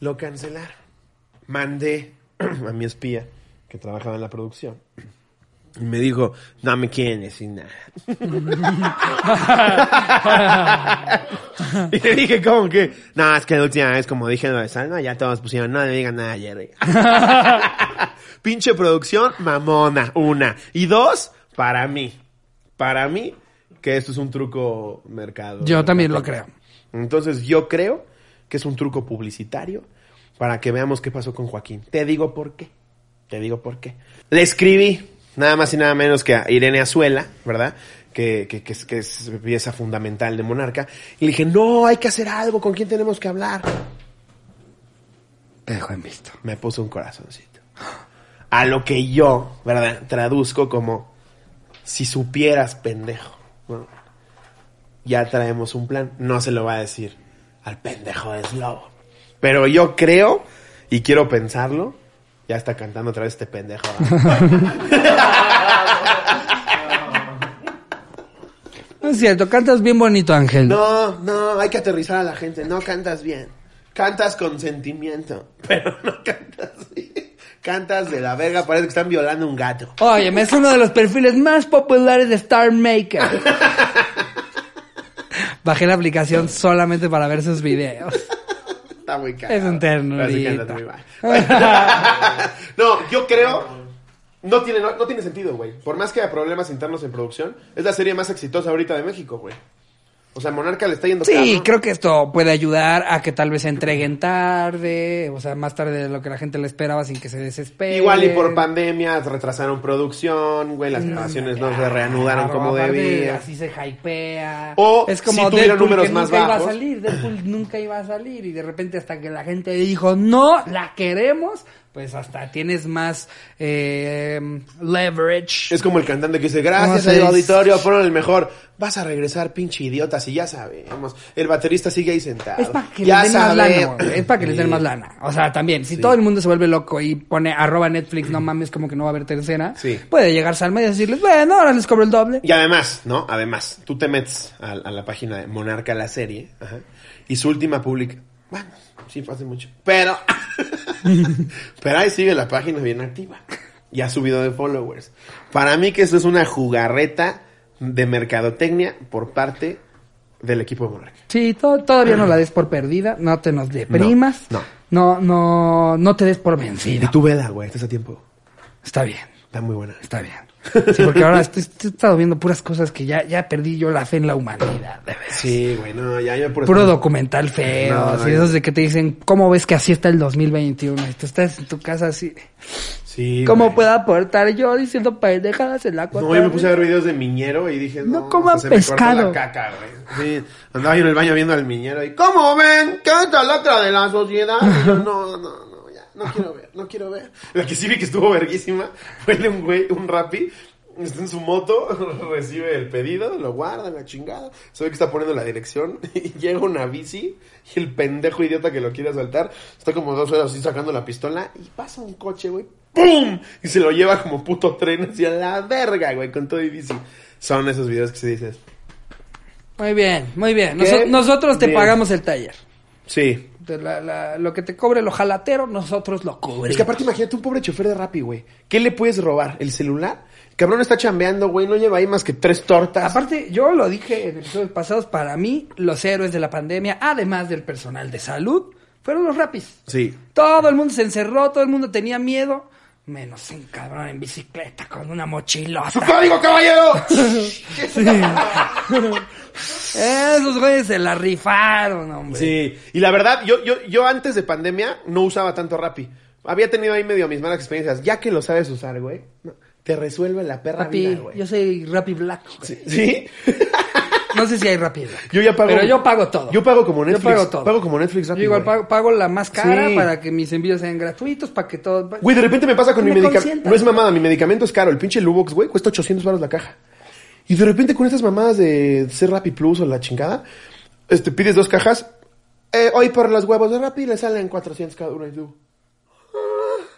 Lo cancelaron. Mandé a mi espía, que trabajaba en la producción, Y me dijo, no me quieren decir nada. y le dije, ¿cómo que? No, es que la última vez, como dije lo de Salma, ya todos pusieron, no le digan nada a Jerry. Pinche producción, mamona, una. Y dos, para mí. Para mí, que esto es un truco mercado. Yo también lo creo. Entonces, yo creo que es un truco publicitario para que veamos qué pasó con Joaquín. Te digo por qué. Te digo por qué. Le escribí, nada más y nada menos que a Irene Azuela, ¿verdad? Que, que, que, es, que es pieza fundamental de Monarca. Y le dije, no, hay que hacer algo, ¿con quién tenemos que hablar? Te dejo en visto. Me puso un corazoncito. A lo que yo, ¿verdad? Traduzco como, si supieras, pendejo. Ya traemos un plan. No se lo va a decir al pendejo de Slobo. Pero yo creo, y quiero pensarlo, ya está cantando otra vez este pendejo. No es cierto, cantas bien bonito, Ángel. No, no, hay que aterrizar a la gente. No cantas bien. Cantas con sentimiento, pero no cantas bien. Cantas de la verga, parece que están violando un gato. Oye, es uno de los perfiles más populares de Star Maker. Bajé la aplicación solamente para ver sus videos. Está muy caro. Es un mal. no, yo creo. No tiene, no, no tiene sentido, güey. Por más que haya problemas internos en producción, es la serie más exitosa ahorita de México, güey. O sea, Monarca le está yendo Sí, creo que esto puede ayudar a que tal vez se entreguen tarde, o sea, más tarde de lo que la gente le esperaba sin que se desespere. Igual y por pandemia retrasaron producción, güey, las grabaciones no se reanudaron Claro, como debían. Así se hypea. O es como si tuvieron Deadpool, números que más nunca iba a salir, Deadpool nunca iba a salir y de repente hasta que la gente dijo, no, la queremos, pues hasta tienes más eh, leverage. Es como el cantante que dice, gracias sé, al auditorio, fueron el mejor. Vas a regresar, pinche idiota, si ya sabemos. El baterista sigue ahí sentado. Es para que ya les den más lana. Es para que les den Sí. más lana. O sea, también, si todo el mundo se vuelve loco y pone arroba Netflix, no mames, como que no va a haber tercera, Sí. puede llegar Salma y decirles, bueno, ahora les cobro el doble. Y además, ¿no? Además, tú te metes a, a la página de Monarca la serie, ajá, y su última publica. Bueno, sí, fue hace mucho. Pero, pero ahí sigue la página bien activa. Y ha subido de followers. Para mí que eso es una jugarreta de mercadotecnia por parte del equipo de Monarca. Sí, to- todavía no la des por perdida, no te nos deprimas. No, No, no, no te des por vencido. Y tú vela, güey, estás a tiempo. Está bien, Está muy buena. está bien. Sí, porque ahora estoy, estoy- estado viendo puras cosas que ya, ya perdí yo la fe en la humanidad, de veras. Sí, güey, no, ya, ya por Puro documental feo, No, así, no, esos de que te dicen, ¿cómo ves que así está el 2021? Y tú estás en tu casa así, Sí, ¿cómo güey. puedo aportar yo diciendo pendejadas en la cuarta? No, yo me puse a ver videos de Miñero y dije, no, No coman hasta se me cortó pescado. la caca, güey. Sí, andaba yo en el baño viendo al Miñero y, ¿cómo ven? ¿Qué tal la otra de la sociedad? Y yo, no, no, no, quiero ver, no quiero ver. La que sí vi que estuvo verguísima fue de un güey, un rapi, está en su moto, recibe el pedido, lo guarda, la chingada, se ve que está poniendo la dirección y llega una bici y el pendejo idiota que lo quiere asaltar está como dos horas así sacando la pistola y pasa un coche, güey, ¡pum! Y se lo lleva como puto tren hacia la verga, güey, con todo y bici. Son esos videos que se dices, Muy bien, muy bien. Nosotros te Bien. pagamos el taller. sí. De la- la- lo que te cobre lo jalatero, nosotros lo cubrimos. Es que aparte imagínate un pobre chofer de Rappi, güey. ¿Qué le puedes robar? ¿El celular? El cabrón está chambeando, güey, no lleva ahí más que tres tortas. Aparte, yo lo dije en episodios pasados, para mí, los héroes de la pandemia, además del personal de salud, fueron los rapis. Sí. Todo el mundo se encerró, todo el mundo tenía miedo, menos un cabrón en bicicleta con una mochilota. ¡Su código, caballero! Esos güeyes se la rifaron, hombre. Sí, y la verdad, yo, yo, yo antes de pandemia no usaba tanto Rappi. Había tenido ahí medio mis malas experiencias. Ya que lo sabes usar, güey, te resuelve la perra Rappi, vida, güey. yo soy Rappi Black. güey. Sí. ¿Sí? No sé si hay Rappi Black. Yo ya pago. Pero yo pago todo. Yo pago como Yo Netflix. pago todo. Pago como Netflix Rappi. Yo igual güey. pago, pago la más cara Sí. para que mis envíos sean gratuitos, para que todo... Güey, de repente me pasa con mi me medicamento. No es mamada, mi medicamento es caro. El pinche Lubox, güey, cuesta 800 baros la caja. Y de repente con estas mamadas de ser Rappi Plus o la chingada, este, pides dos cajas. Eh, hoy por los huevos de Rappi le salen 400 cada uno y tú.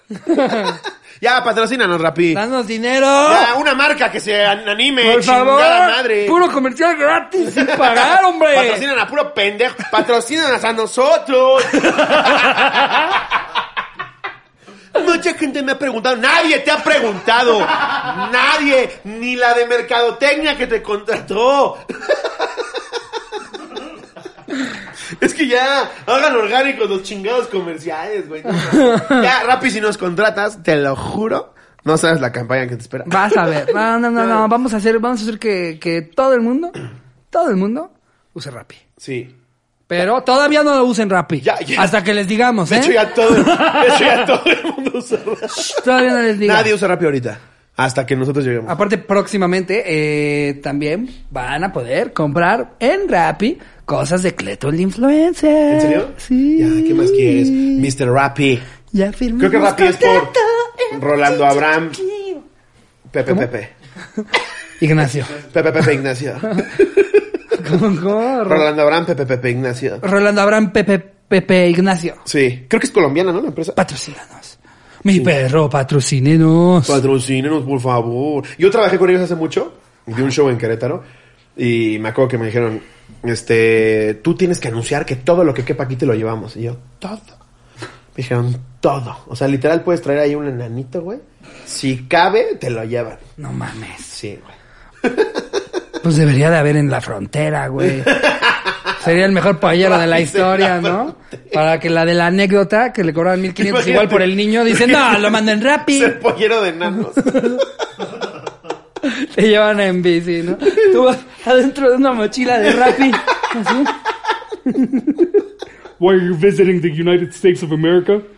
ya, patrocínanos, Rappi. ¡Danos dinero! Ya, una marca que se an- anime, ¡Por favor! madre. ¡Puro comercial gratis sin pagar, hombre! Patrocinan a puro pendejo. Patrocinan a nosotros. Mucha gente me ha preguntado. Nadie te ha preguntado. Nadie. Ni la de mercadotecnia que te contrató. Es que ya hagan orgánicos los chingados comerciales, güey. Ya, Rappi, si nos contratas, te lo juro, no sabes la campaña que te espera. Vas a ver. No, no, no, no. Vamos a hacer, vamos a hacer que, que todo el mundo, todo el mundo use Rappi. Sí. Pero todavía no lo usen Rappi. Ya, ya. Hasta que les digamos, De ¿eh? hecho, ya todo, de hecho, ya todo el mundo usa Rappi. Todavía no les digo. Nadie usa Rappi ahorita. Hasta que nosotros lleguemos. Aparte, próximamente eh, también van a poder comprar en Rappi cosas de Cleto el Influencer. ¿En serio? Sí. Ya, ¿qué más quieres? Mr. Rappi. Ya firmamos Creo que Rappi es por Rolando Abraham. Pepe ¿Cómo? Pepe. Ignacio. Pepe Pepe Ignacio. ¿Cómo, cómo? Ro- Rolando Abraham, Pepe Pepe Ignacio. Rolando Abraham Pepe, Pepe Ignacio. Sí. Creo que es colombiana, ¿no? La empresa. Patrocínanos. Mi perro, patrocínenos. Patrocínenos, por favor. Yo trabajé con ellos hace mucho, de un show en Querétaro, y me acuerdo que me dijeron, este, tú tienes que anunciar que todo lo que quepa aquí te lo llevamos. Y yo, todo. Me dijeron, todo. O sea, literal puedes traer ahí un enanito, güey. Si cabe, te lo llevan. No mames. Sí, güey. Pues debería de haber en la frontera, güey. Sería el mejor payero de la historia, ¿no? Para que la de la anécdota, que le cobraban 1500 igual por el niño, dicen, no, lo manden. Es el pollero de enanos. Te llevan en bici, ¿no? Tú vas adentro de una mochila de Rappi. así. Why are you visiting the United States of America?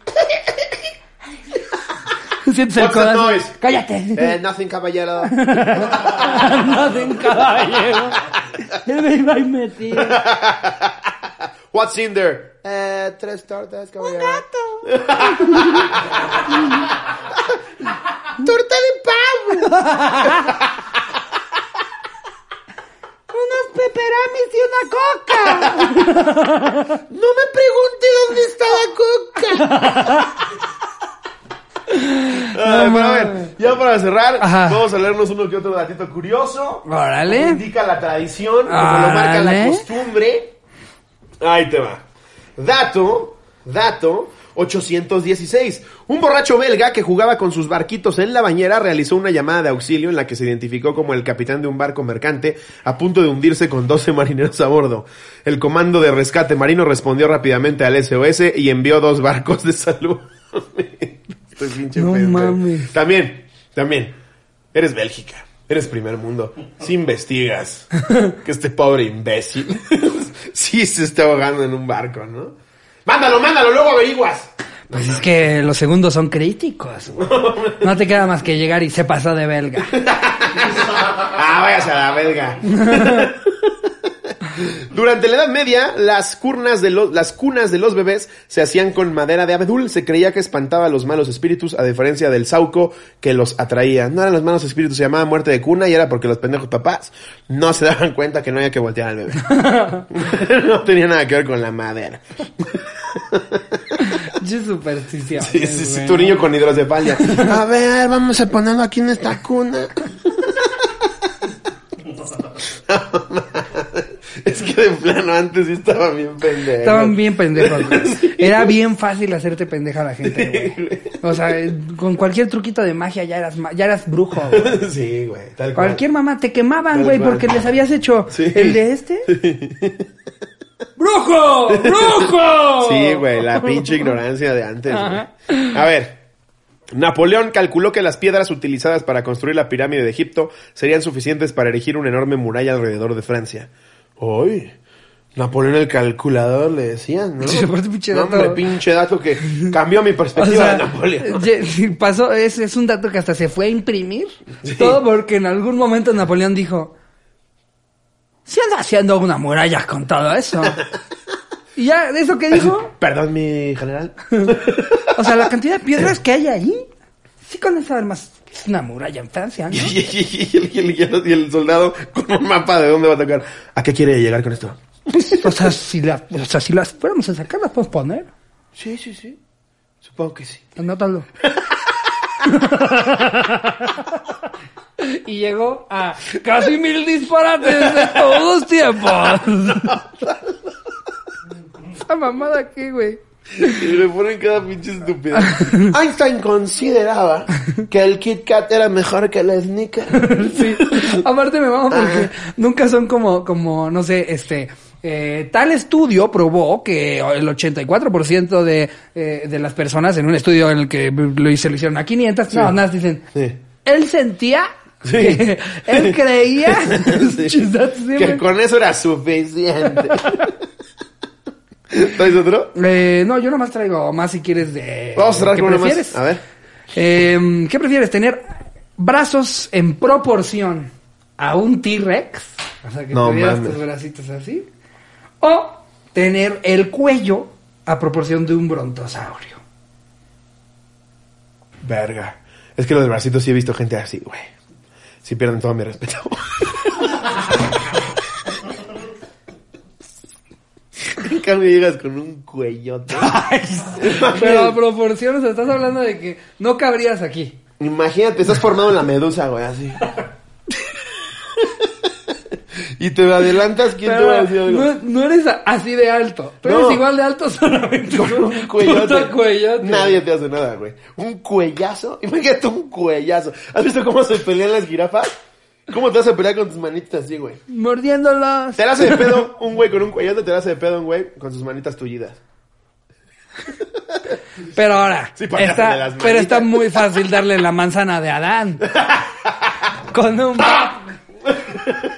Sientes el What's the codazo. noise? Cállate. eh, nothing, caballero. No de un caballero. Me iba a meter. What's in there? Eh, tres tortas, caballero. ¡Torta de pavo! Unos peperamis y una coca. No me pregunte dónde está la coca. Pero a ver, ya para cerrar, Ajá. vamos a leernos uno que otro datito curioso. Órale. Como indica la tradición, como lo marca la costumbre. Ahí te va. Dato, dato 816. Un borracho belga que jugaba con sus barquitos en la bañera realizó una llamada de auxilio en la que se identificó como el capitán de un barco mercante a punto de hundirse con 12 marineros a bordo. El comando de rescate marino respondió rápidamente al SOS y envió dos barcos de salud. Este pinche No pendejo. mames. También, también. Eres Bélgica. Eres primer mundo. Si investigas que este pobre imbécil sí se está ahogando en un barco, ¿no? Mándalo, mándalo, luego averiguas. Pues es que los segundos son críticos. güey. No te queda más que llegar y se pasó de belga. Ah, váyase a la belga. Durante la Edad Media, las, curnas de los, las cunas de los bebés se hacían con madera de abedul. Se creía que espantaba a los malos espíritus, a diferencia del sauco que los atraía. No eran los malos espíritus, se llamaba muerte de cuna y era porque los pendejos papás no se daban cuenta que no había que voltear al bebé. no tenía nada que ver con la madera. Yo superstición. Sí, sí, sí, tu niño con hidrocefalia. A ver, vamos a ponerlo aquí en esta cuna. es que de plano antes sí estaba bien pendejo. Estaban bien pendejos. Era bien fácil hacerte pendeja a la gente, güey. O sea, con cualquier truquito de magia ya eras, ya eras brujo, güey. Sí, güey, tal cual. Cualquier mamá te quemaban, Tal güey, cual. porque les habías hecho Sí. el de este. ¡Brujo! ¡Brujo! Sí, güey, la pinche ignorancia de antes. güey. A ver. Napoleón calculó que las piedras utilizadas para construir la pirámide de Egipto serían suficientes para erigir una enorme muralla alrededor de Francia. ¡Uy! Napoleón el calculador le decían, ¿no? Sí, aparte, pinche No, dato. hombre, pinche dato que cambió mi O perspectiva sea, de Napoleón. ye- sí, pasó, es, es un dato que hasta se fue a imprimir. Todo porque en algún momento Napoleón dijo, se anda haciendo una muralla con todo eso. Y ya, de eso que dijo, Perdón, mi general. o sea, la cantidad de piedras que hay ahí, sí con además es una muralla en Francia, ¿no? Y, y- y el, el- y el soldado con un mapa de dónde va a tocar. ¿A qué quiere llegar con esto? O sea, si, la- o sea, si las fuéramos a sacar, las podemos poner. Sí, sí, sí. Supongo que sí. Anótalo. Y llegó a casi mil disparates de todos los tiempos. Esa mamada aquí, güey. Y le ponen cada pinche estupidez. Einstein consideraba que el Kit Kat era mejor que el Snickers. Sí. Aparte me vamos porque nunca son como, como, no sé, este, eh, tal estudio probó que el 84% de, eh, de las personas en un estudio en el que lo, se lo hicieron a 500, no, nada, dicen, Sí. él sentía, Sí. él creía, Sí. Que con eso era suficiente. ¿Traes otro? Eh, no, yo nomás traigo más si quieres de... Vamos a cerrar ¿qué con uno más. prefieres? A ver. Eh, ¿Qué prefieres? ¿Tener brazos en proporción a un T-Rex? O sea, que No tuvieras tus bracitos así. ¿O tener el cuello a proporción de un brontosaurio? Verga. Es que los bracitos sí he visto gente así, güey. Sí pierden todo mi respeto. En cambio llegas con un cuellote. Pero a sea, estás hablando de que no cabrías aquí. Imagínate, estás formado en la medusa, güey, así. Y te adelantas, ¿quién te va a decir algo? no, no eres así de alto. Tú No. eres igual de alto solamente Con un cuellote. cuellote. Nadie te hace nada, güey. Un cuellazo. Imagínate un cuellazo. ¿Has visto cómo se pelean las jirafas? ¿Cómo te vas a pelear con tus manitas así, güey? Mordiéndolos. Te la hace de pedo un güey con un cuellote, te la hace de pedo un güey con sus manitas tullidas. Pero ahora, Sí, para está, pero está muy fácil darle la manzana de Adán. Con un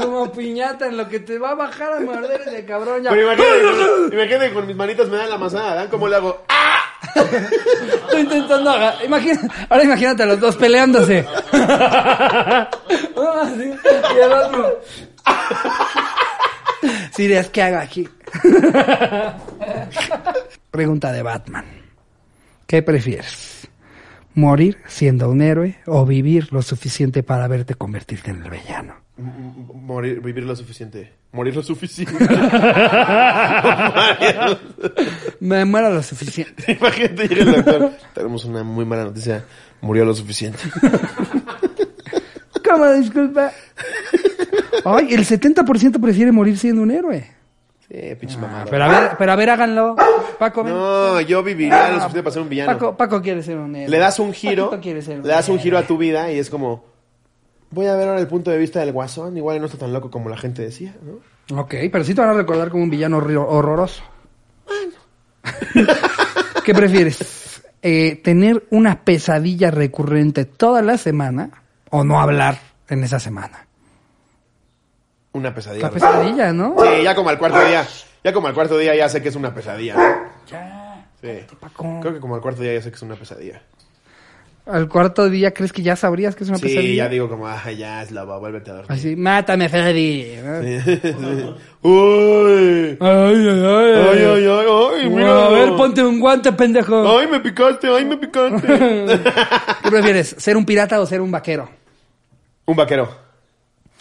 como piñata en lo que te va a bajar a morder ese cabrón ya. Pero imagínate, imagínate con mis manitas me dan la manzana Adán, ¿cómo le hago? ¡Ah! Estoy intentando aga- imagina- ahora imagínate a los dos peleándose. Uno así, y el otro. Sí, es que hago aquí. Pregunta de Batman. ¿Qué prefieres? ¿Morir siendo un héroe o vivir lo suficiente para verte convertirte en el villano? Morir, vivir lo suficiente. Morir lo suficiente. Me muero lo suficiente. Imagínate llega el doctor. Tenemos una muy mala noticia. Murió lo suficiente. ¿Cómo disculpa? Ay, el 70% prefiere morir siendo un héroe. Sí, pinche mamada. Pero a ver, pero a ver, háganlo. Paco, ven. No, yo viviría lo suficiente para ser un villano. Paco, Paco quiere ser un héroe. Le das un giro. Paquito quiere ser Le das un héroe. giro a tu vida y es como. Voy a ver ahora el punto de vista del guasón. Igual no está tan loco como la gente decía, ¿no? Ok, pero sí te van a recordar como un villano horroroso. ¿Qué prefieres? Eh, ¿Tener una pesadilla recurrente toda la semana o no hablar en esa semana? Una pesadilla. La pesadilla, ¿no? Sí, ya como al cuarto día. Ya como al cuarto día ya sé que es una pesadilla. ¿no? Ya, Sí. Creo que como al cuarto día ya sé que es una pesadilla. Al cuarto día crees que ya sabrías que es una Sí, pesadilla. ya digo como, ah, ya es lobo, vuélvete a dormir. Así, mátame, Freddy. Uy. Ay, ay, ay. Ay, ay, ay, ay, mira. a ver, ponte un guante, pendejo. Ay, me picaste, ay, me picaste. ¿Qué prefieres? ¿Ser un pirata o ser un vaquero? Un vaquero.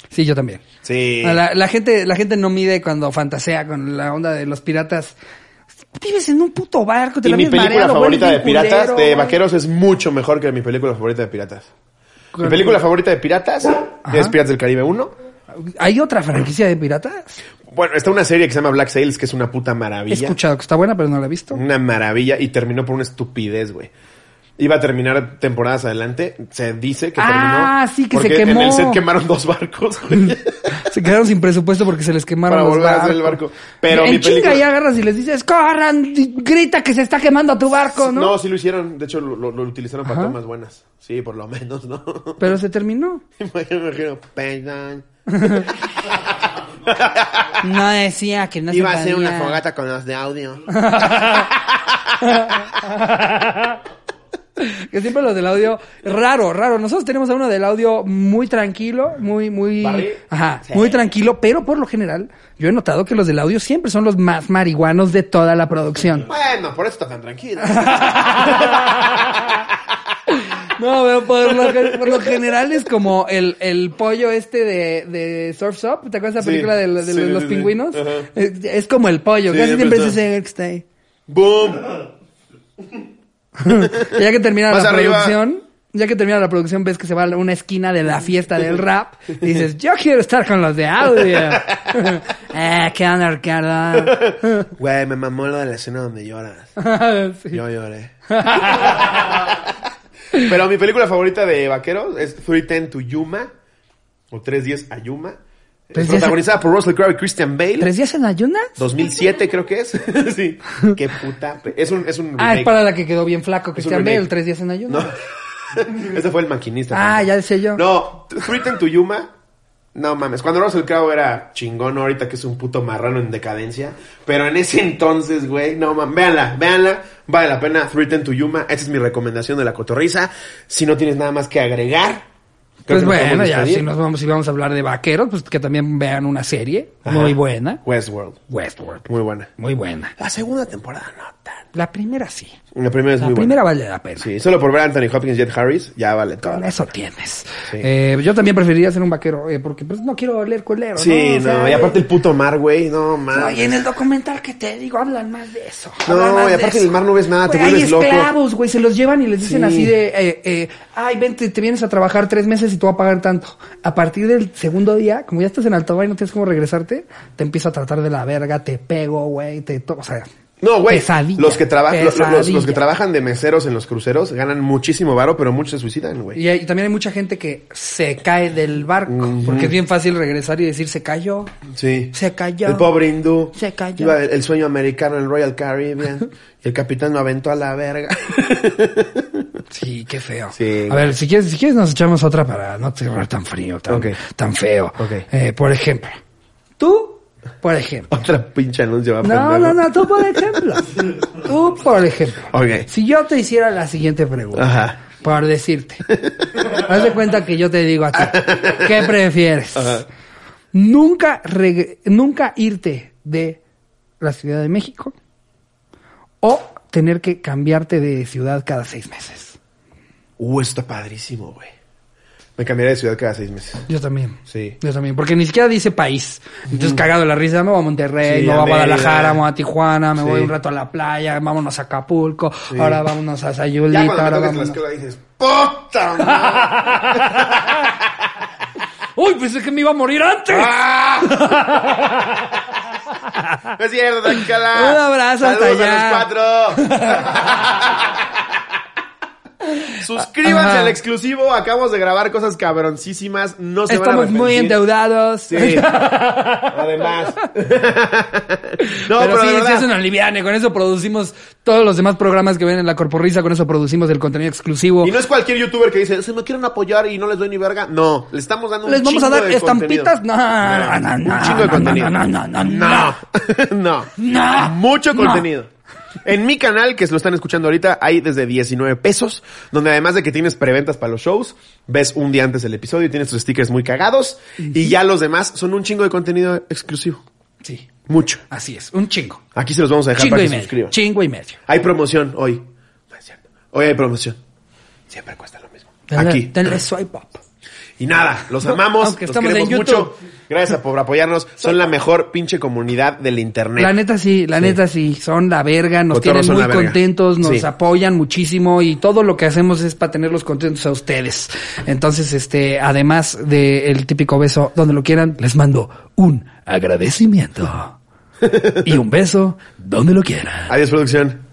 Sí, yo también. Sí. La, la gente, la gente no mide cuando fantasea con la onda de los piratas. Vives en un puto barco, te Y la mi película mareado, favorita de piratas, culero, de vaqueros, es mucho mejor que mi película favorita de piratas. Mi película favorita de piratas es Piratas del Caribe 1. ¿Hay otra franquicia de piratas? Bueno, está una serie que se llama Black Sails, que es una puta He maravilla. escuchado que está buena, pero no la he visto. Una maravilla y terminó por una estupidez, güey. Iba a terminar temporadas adelante. Se dice que Ah, terminó. sí, que se porque quemó. En el set quemaron dos barcos, güey. Se quedaron sin presupuesto porque se les quemaron Para los volver a barcos. hacer el barco. Pero en mi chinga película- y agarras y les dices, corran, grita que se está quemando tu barco, ¿no? No, sí lo hicieron. De hecho, lo, lo- lo utilizaron para tomas buenas. Sí, por lo menos, ¿no? Pero se terminó. Imagino, imagino. No decía que no se Iba a hacer una fogata con los de audio. Que siempre los del audio, raro, raro. Nosotros tenemos a uno del audio muy tranquilo, muy, muy, ¿Barry? ajá, muy tranquilo, pero por lo general, yo he notado que los del audio siempre son los más marihuanos de toda la producción. Bueno, por eso está tan tranquilo. No, pero por lo, por lo general es como el, el pollo este de, de Surf's Up. ¿Te acuerdas de la Sí, película de, de sí, los sí, pingüinos? Es, es como el pollo, casi siempre es ese que está ahí. ¡Boom! Ya que termina la arriba. producción, Ya que termina la producción, ves que se va a una esquina de la fiesta del rap. Y dices, yo quiero estar con los de audio. eh, ¿qué onda, Ricardo? Güey, me mamó lo de la escena donde lloras. Sí. Yo lloré. Pero mi película favorita de vaqueros es 310 to Yuma. O 310 a Yuma. ¿Tres Es días a- protagonizada por Russell Crowe y Christian Bale. ¿Tres días en ayunas? 2007 creo que es. sí. Qué puta. Es un, es un Ah, es remake. para la que quedó bien flaco, Cristian remake. Bale, tres días en ayunas. No. Ese fue el maquinista. Ah, ya decía yo. No, 310 to Yuma. No mames, cuando Russell Crowe era chingón, ahorita que es un puto marrano en decadencia. Pero en ese entonces, güey, no mames, véanla, véanla, vale la pena. 310 to Yuma, esa es mi recomendación de la cotorriza. Si no tienes nada más que agregar. Creo Pues bueno, ya si nos vamos, si vamos a hablar de vaqueros, pues que también vean una serie Ajá. muy buena. Westworld, Westworld. muy buena. Muy buena. La segunda temporada no tan. La primera sí. La primera es La muy primera buena. vale la pena. Sí, solo por ver a Anthony Hopkins y Ed Harris, ya vale todo. Con eso tienes. Sí. Eh, yo también preferiría ser un vaquero, eh, porque pues no quiero oler culero. Sí, ¿no? No, sea, y aparte el puto mar, güey, no No, mames. y en el documental que te digo hablan más de eso. No, y aparte del mar no ves nada, te Güey, vuelves hay loco. esclavos, güey, se los llevan y les dicen Sí. así de, eh, eh, ay, vente, te vienes a trabajar tres meses y tú vas a pagar tanto. A partir del segundo día, como ya estás en alta mar y no tienes cómo regresarte, te empieza a tratar de la verga, te pego, güey, te to- o sea, No, güey. Los que, traba- los, los- los pesadilla. que trabajan de meseros en los cruceros ganan muchísimo varo, pero muchos se suicidan, güey. y, también hay mucha gente que se cae del barco, porque es bien fácil regresar y decir se cayó. Sí. Se cayó. El pobre hindú. Se cayó. Iba el, el sueño americano en el Royal Caribbean. y el capitán lo aventó a la verga. Sí, qué feo. Sí. A ver, si quieres, si quieres nos echamos otra para no tener tan frío, tan, feo. Eh, por ejemplo, tú, por ejemplo. Otra pinche anuncio va a No, no, no, tú por ejemplo. tú por ejemplo. Ok. Si yo te hiciera la siguiente pregunta. Ajá. Por decirte. Haz de cuenta que yo te digo a ti. ¿Qué prefieres? Ajá. Nunca, nunca irte de la Ciudad de México o tener que cambiarte de ciudad cada seis meses. Uh, está padrísimo, güey. Me cambiaría de ciudad cada seis meses. Yo también. Sí. Yo también, porque ni siquiera dice país. Entonces, cagado de la risa, me voy a Monterrey, Sí, me voy a Guadalajara, me voy a Tijuana, me Sí. voy un rato a la playa, vámonos a Acapulco, ahora vámonos a Sayulita, Ya cuando ahora me vámonos... dices, ¡Puta! ¡Uy, pensé que me iba a morir antes! ¡Ah! No es cierto, tranquila. Un abrazo hasta Saludos allá. a los cuatro. Suscríbanse Ajá. al exclusivo. Acabamos de grabar cosas cabroncísimas. No se Estamos van a muy arrepentir. endeudados. Sí. Además. no, pero, pero, sí, de sí verdad. es un aliviane. Con eso producimos todos los demás programas que ven en la Corporrisa. Con eso producimos el contenido exclusivo. Y no es cualquier youtuber que dice, se me quieren apoyar y no les doy ni verga. No, le estamos dando un ¿Les vamos a dar estampitas? No, no, no, no, Un chingo de contenido. no, no, no, no, No. no. No. Mucho No. contenido. En mi canal, que se lo están escuchando ahorita, hay desde 19 pesos, donde además de que tienes preventas para los shows, ves un día antes el episodio y tienes tus stickers muy cagados, y ya los demás son un chingo de contenido exclusivo. Sí, Mucho. así es. Un chingo. Aquí se los vamos a dejar Chingo para que se suscriban. Chingo y medio. Hay promoción hoy. No es cierto. Hoy hay promoción. Siempre cuesta lo mismo. Aquí. denle swipe up. Y nada, los amamos, Aunque los queremos en mucho. Gracias por apoyarnos. Son la mejor pinche comunidad del internet. La neta sí, la neta sí, son la verga, nos Cotorros tienen muy contentos, nos Sí. apoyan muchísimo y todo lo que hacemos es para tenerlos contentos a ustedes. Entonces, este, además del típico beso, donde lo quieran, les mando un agradecimiento y un beso donde lo quieran. Adiós, producción.